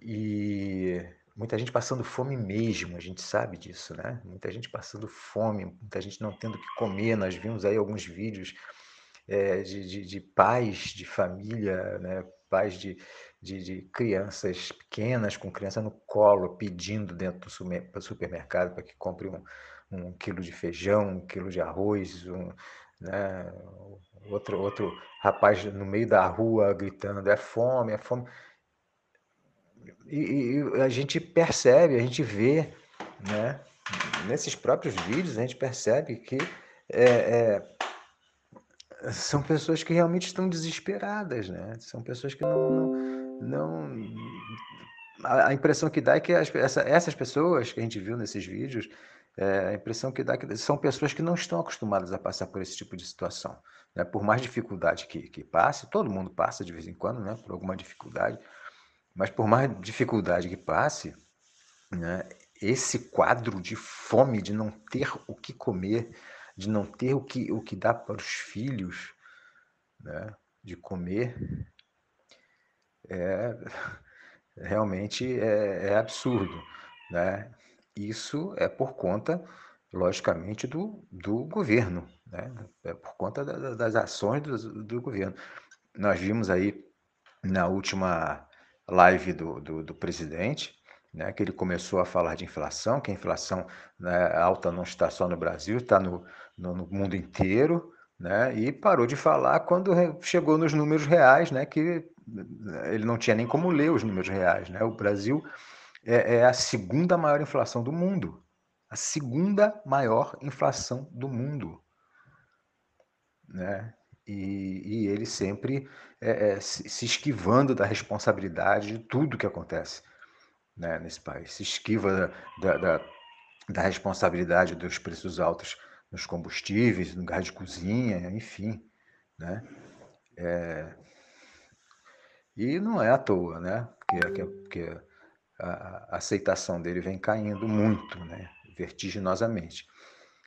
e muita gente passando fome mesmo, a gente sabe disso, né? Muita gente passando fome, muita gente não tendo que comer. Nós vimos aí alguns vídeos é, de, de, de pais de família, né? pais de, de, de, crianças pequenas, com criança no colo, pedindo dentro do supermercado para que compre um, um quilo de feijão, um quilo de arroz, um, né, outro, outro rapaz no meio da rua gritando: é fome, é fome. E, e a gente percebe, a gente vê, né, nesses próprios vídeos, a gente percebe que é, é, são pessoas que realmente estão desesperadas, né? São pessoas que não, não, não a, impressão que dá é que as, essa, essas pessoas que a gente viu nesses vídeos, é, a impressão que dá é que são pessoas que não estão acostumadas a passar por esse tipo de situação. Né? Por mais dificuldade que, que passe, todo mundo passa de vez em quando, né? Por alguma dificuldade, mas por mais dificuldade que passe, né? esse quadro de fome, de não ter o que comer, de não ter o que, o que dar para os filhos, né, de comer, é, *laughs* realmente é, é absurdo. Né? Isso é por conta, logicamente, do, do governo, né? é por conta da, das ações do, do governo. Nós vimos aí na última live do, do, do presidente, né, que ele começou a falar de inflação, que a inflação né, alta não está só no Brasil, está no, no, no, mundo inteiro, né, e parou de falar quando chegou nos números reais, né, que ele não tinha nem como ler os números reais. Né? O Brasil é, é a segunda maior inflação do mundo. A segunda maior inflação do mundo. Né? E, e ele sempre é, é, se esquivando da responsabilidade de tudo que acontece né, nesse país. Se esquiva da, da, da responsabilidade dos preços altos nos combustíveis, no gás de cozinha, enfim. Né? É, e não é à toa, né? Porque, porque a, aceitação dele vem caindo muito, né? vertiginosamente.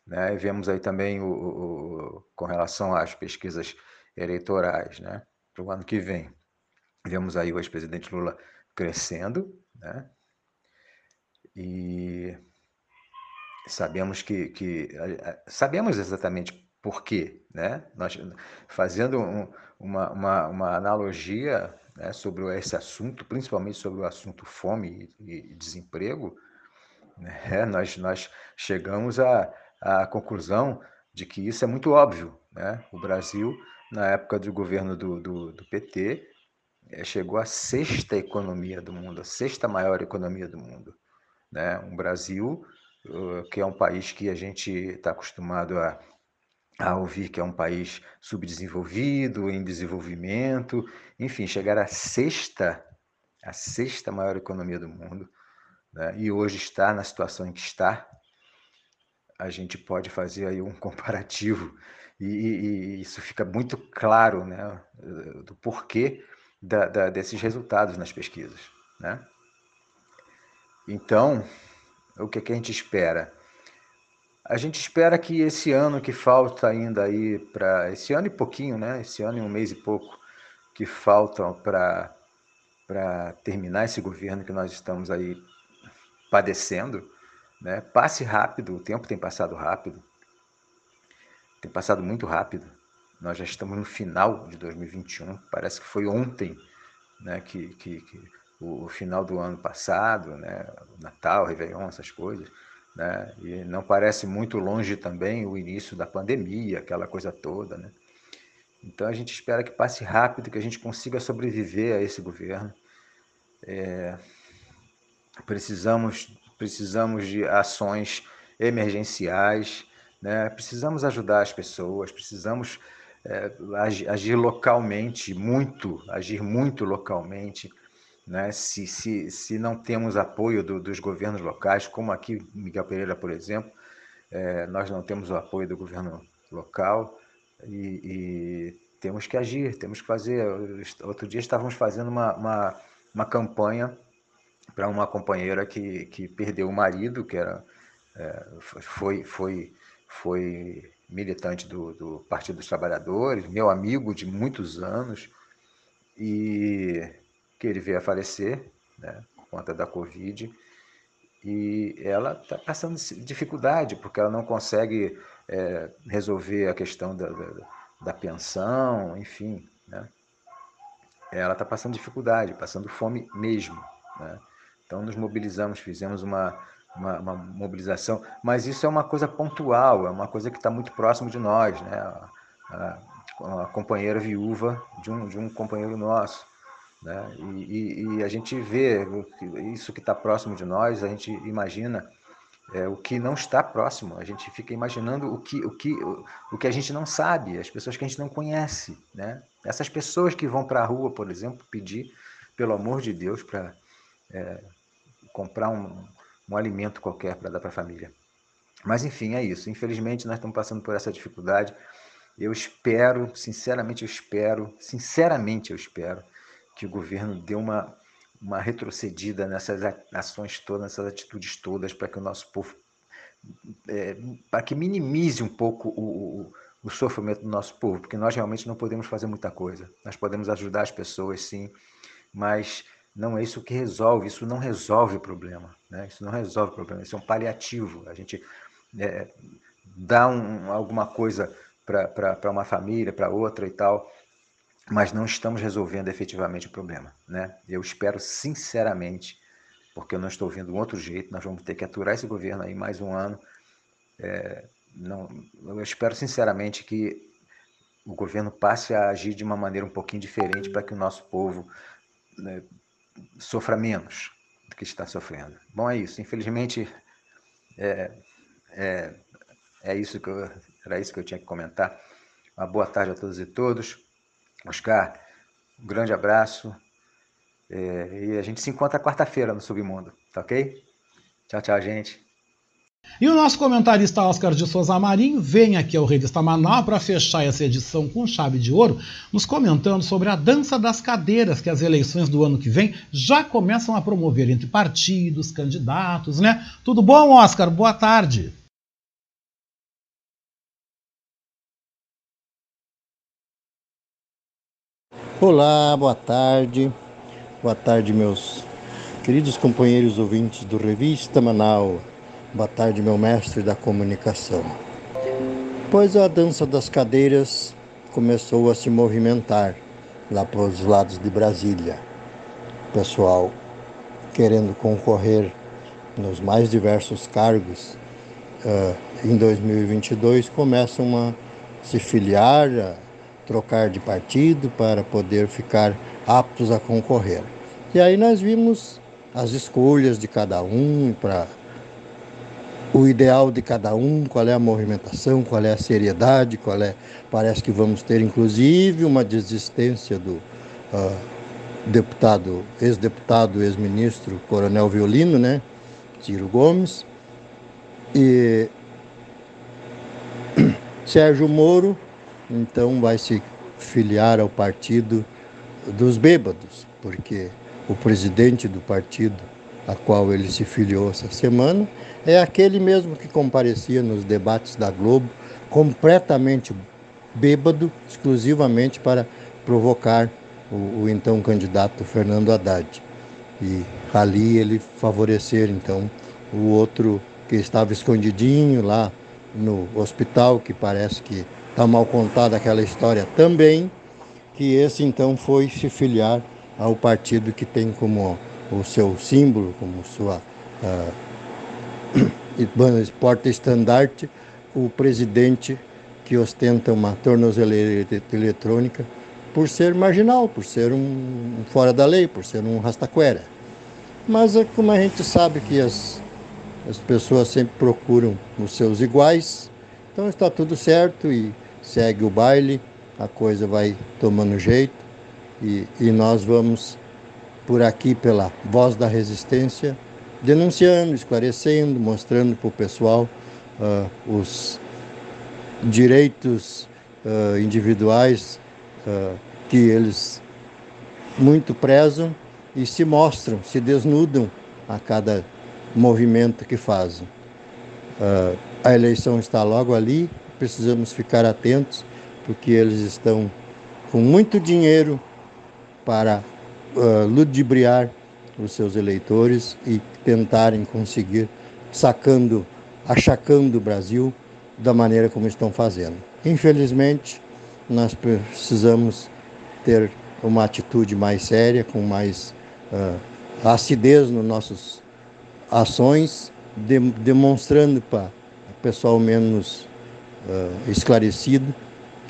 Né? Vemos aí também o, o, com relação às pesquisas eleitorais né? para o ano que vem. Vemos aí o ex-presidente Lula crescendo, né? e sabemos que, que sabemos exatamente por quê, né? Nós fazendo um, uma, uma, uma analogia né, sobre esse assunto, principalmente sobre o assunto fome e, desemprego, né, *laughs* nós, nós chegamos à, à conclusão de que isso é muito óbvio. Né? O Brasil, na época do governo do, do, do PT, é, chegou à sexta economia do mundo, a sexta maior economia do mundo. Né? Um Brasil uh, que é um país que a gente está acostumado a a ouvir que é um país subdesenvolvido, em desenvolvimento, enfim, chegar à sexta, a sexta maior economia do mundo, né? e hoje está na situação em que está, a gente pode fazer aí um *laughs* comparativo e, e isso fica muito claro, né, do porquê da, da, desses resultados nas pesquisas, né? Então, o que, é que a gente espera? A gente espera que esse ano que falta ainda aí para esse ano e pouquinho, né? Esse ano e um mês e pouco que faltam para para terminar esse governo que nós estamos aí padecendo, né? Passe rápido, o tempo tem passado rápido. Tem passado muito rápido. Nós já estamos no final de 2021, parece que foi ontem, né, que, que, que o, final do ano passado, né, Natal, Réveillon, essas coisas né? E não parece muito longe também o início da pandemia, aquela coisa toda, né? Então a gente espera que passe rápido, que a gente consiga sobreviver a esse governo. É... precisamos, precisamos de ações emergenciais, né? Precisamos ajudar as pessoas, precisamos é, agir localmente, muito, agir muito localmente né? Se, se, se não temos apoio do, dos governos locais, como aqui Miguel Pereira, por exemplo, é, nós não temos o apoio do governo local e, e, temos que agir, temos que fazer. Outro dia estávamos fazendo uma, uma, uma campanha para uma companheira que, que perdeu o marido, que era, é, foi, foi, foi militante do, do Partido dos Trabalhadores, meu amigo de muitos anos, e que ele veio a falecer, né, por conta da Covid, e ela está passando dificuldade, porque ela não consegue é, resolver a questão da, da, da pensão, enfim, né? Ela está passando dificuldade, passando fome mesmo, né? Então nos mobilizamos, fizemos uma, uma, uma, mobilização, mas isso é uma coisa pontual, é uma coisa que está muito próximo de nós, né? A, a, a companheira viúva de um, de um companheiro nosso. Né? E, e, e, a gente vê isso que está próximo de nós, a gente imagina é, o que não está próximo, a gente fica imaginando o que, o, que, o, que a gente não sabe, as pessoas que a gente não conhece. Né? Essas pessoas que vão para a rua, por exemplo, pedir, pelo amor de Deus, para é, comprar um, um alimento qualquer para dar para a família. Mas enfim, é isso. Infelizmente, nós estamos passando por essa dificuldade. Eu espero, sinceramente, eu espero, sinceramente, eu espero que o governo dê uma, uma retrocedida nessas ações todas, nessas atitudes todas, para que o nosso povo, é, para que minimize um pouco o, o, o, sofrimento do nosso povo, porque nós realmente não podemos fazer muita coisa. Nós podemos ajudar as pessoas, sim, mas não é isso que resolve, isso não resolve o problema, né? Isso não resolve o problema, isso é um paliativo. A gente é, dá um, alguma coisa para uma família, para outra e tal, mas não estamos resolvendo efetivamente o problema. Né? Eu espero sinceramente, porque eu não estou vendo outro jeito, nós vamos ter que aturar esse governo aí mais um ano. É, não, eu espero sinceramente que o governo passe a agir de uma maneira um pouquinho diferente para que o nosso povo né, sofra menos do que está sofrendo. Bom, é isso. Infelizmente, é, é, é isso que eu, era isso que eu tinha que comentar. Uma boa tarde a todos e todos. Oscar, um grande abraço. É, e a gente se encontra quarta-feira no Submundo, tá ok? Tchau, tchau, gente. E o nosso comentarista Oscar de Souza Marinho vem aqui ao Revista Manaus para fechar essa edição com chave de ouro, nos comentando sobre a dança das cadeiras que as eleições do ano que vem já começam a promover entre partidos, candidatos, né? Tudo bom, Oscar? Boa tarde. Olá, boa tarde. Boa tarde, meus queridos companheiros ouvintes do Revista Manaus. Boa tarde, meu mestre da comunicação. Pois a dança das cadeiras começou a se movimentar lá para os lados de Brasília. Pessoal querendo concorrer nos mais diversos cargos uh, em 2022 começam a se filiar, a trocar de partido para poder ficar aptos a concorrer. E aí nós vimos as escolhas de cada um para o ideal de cada um, qual é a movimentação, qual é a seriedade, qual é. Parece que vamos ter inclusive uma desistência do uh, deputado, ex-deputado, ex-ministro, Coronel Violino, né? Ciro Gomes. E *coughs* Sérgio Moro então vai se filiar ao partido dos bêbados, porque o presidente do partido a qual ele se filiou essa semana é aquele mesmo que comparecia nos debates da Globo, completamente bêbado, exclusivamente para provocar o, o então candidato Fernando Haddad. E ali ele favorecer então o outro que estava escondidinho lá no hospital, que parece que Está mal contada aquela história também, que esse então foi se filiar ao partido que tem como o seu símbolo, como sua *clears throat* uh, porta-estandarte, o presidente que ostenta uma tornozeleira eletrônica por ser marginal, por ser um fora da lei, por ser um rastaquera. Mas é como a gente sabe que as, as pessoas sempre procuram os seus iguais, então está tudo certo e segue o baile, a coisa vai tomando jeito e, e nós vamos por aqui pela voz da resistência, denunciando, esclarecendo, mostrando para o pessoal uh, os direitos uh, individuais uh, que eles muito prezam e se mostram, se desnudam a cada movimento que fazem. a eleição está logo ali, precisamos ficar atentos, porque eles estão com muito dinheiro para uh, ludibriar os seus eleitores e tentarem conseguir sacando, achacando o Brasil da maneira como estão fazendo. Infelizmente, nós precisamos ter uma atitude mais séria, com mais uh, acidez nas nossas ações, de, demonstrando para o pessoal menos uh, esclarecido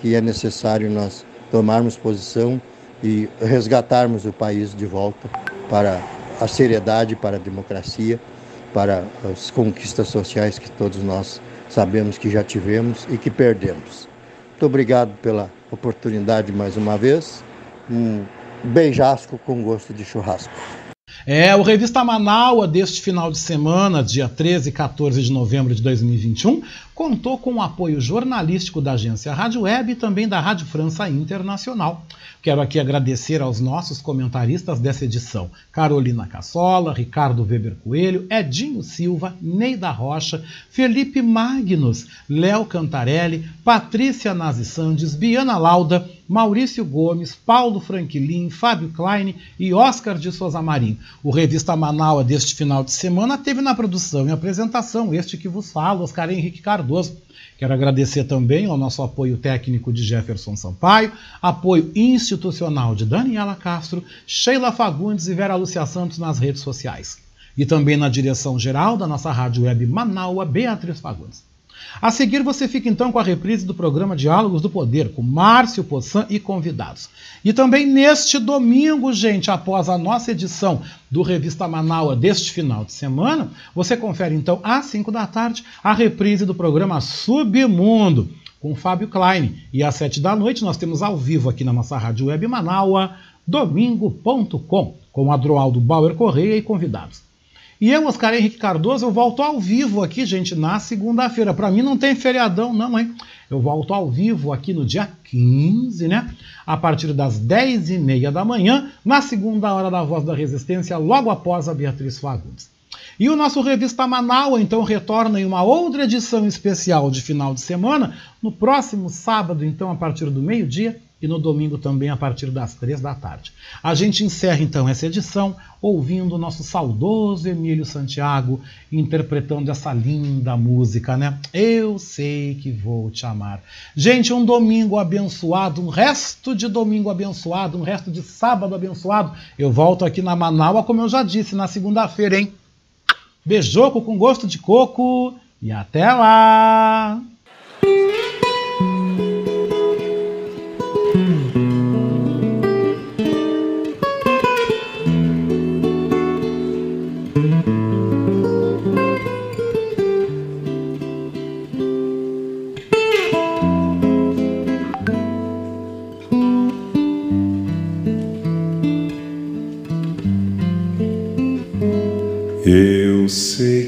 que é necessário nós tomarmos posição e resgatarmos o país de volta para a seriedade, para a democracia, para as conquistas sociais que todos nós sabemos que já tivemos e que perdemos. Muito obrigado pela oportunidade mais uma vez. Um beijasco com gosto de churrasco. É, o Revista Manaua deste final de semana, dia 13 e 14 de novembro de 2021, contou com o apoio jornalístico da agência Rádio Web e também da Rádio França Internacional. Quero aqui agradecer aos nossos comentaristas dessa edição: Carolina Cassola, Ricardo Weber Coelho, Edinho Silva, Neida Rocha, Felipe Magnus, Léo Cantarelli, Patrícia Nazi Sandes, Biana Lauda, Maurício Gomes, Paulo Franklin, Fábio Klein e Oscar de Souza Marim. O Revista Manaua deste final de semana teve na produção e apresentação este que vos fala, Oscar Henrique Cardoso. Quero agradecer também ao nosso apoio técnico de Jefferson Sampaio, apoio institucional de Daniela Castro, Sheila Fagundes e Vera Lúcia Santos nas redes sociais. E também na direção geral da nossa rádio web Manaua, Beatriz Fagundes. A seguir, você fica então com a reprise do programa Diálogos do Poder, com Márcio Poçan e convidados. E também neste domingo, gente, após a nossa edição do Revista Manaua deste final de semana, você confere então às 5 da tarde a reprise do programa Submundo com Fábio Klein. E às 7 da noite nós temos ao vivo aqui na nossa rádio web Manaua, domingo.com, com Adroaldo Bauer Correia e convidados. E eu, Oscar Henrique Cardoso, eu volto ao vivo aqui, gente, na segunda-feira. Para mim não tem feriadão, não, hein? Eu volto ao vivo aqui no dia 15, né? A partir das 10h30 da manhã, na segunda hora da Voz da Resistência, logo após a Beatriz Fagundes. E o nosso Revista Manaus, então, retorna em uma outra edição especial de final de semana, no próximo sábado, então, a partir do meio-dia, e no domingo também a partir das três da tarde. A gente encerra então essa edição ouvindo o nosso saudoso Emílio Santiago interpretando essa linda música, né? Eu sei que vou te amar. Gente, um domingo abençoado, um resto de domingo abençoado, um resto de sábado abençoado. Eu volto aqui na Manaus, como eu já disse, na segunda-feira, hein? Beijoco com gosto de coco e até lá!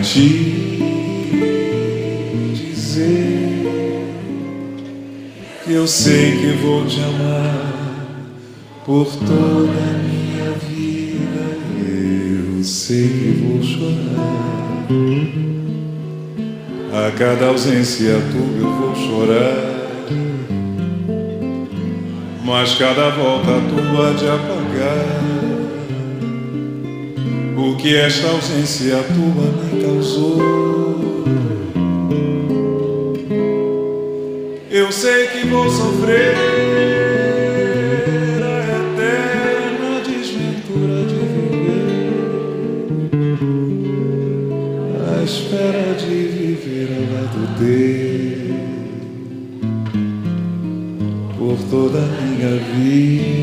Te dizer que eu sei que vou te amar por toda a minha vida. Eu sei que vou chorar a cada ausência tua eu vou chorar. Mas cada volta tua de apagar que esta ausência tua me causou. Eu sei que vou sofrer a eterna desventura de viver, à espera de viver ao lado dele por toda a minha vida.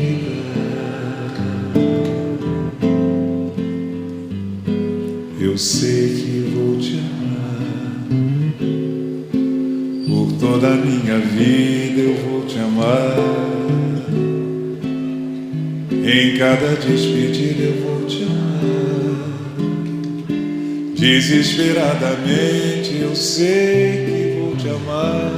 Minha vida. Eu vou te amar em cada despedida. Eu vou te amar desesperadamente. Eu sei que vou te amar.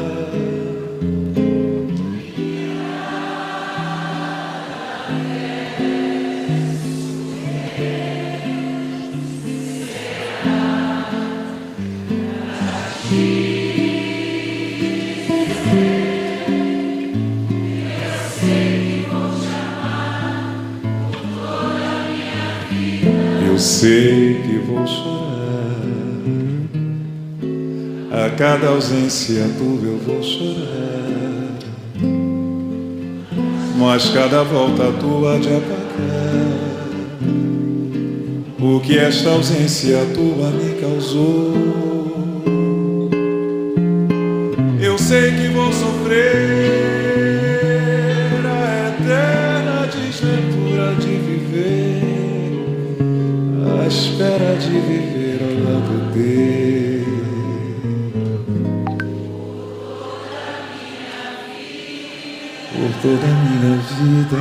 Sei que vou chorar. A cada ausência tua eu vou chorar. mas cada volta tua de apagar o que esta ausência tua me causou. Eu sei que vou sofrer espera de viver ao lado dele. Por toda a minha vida.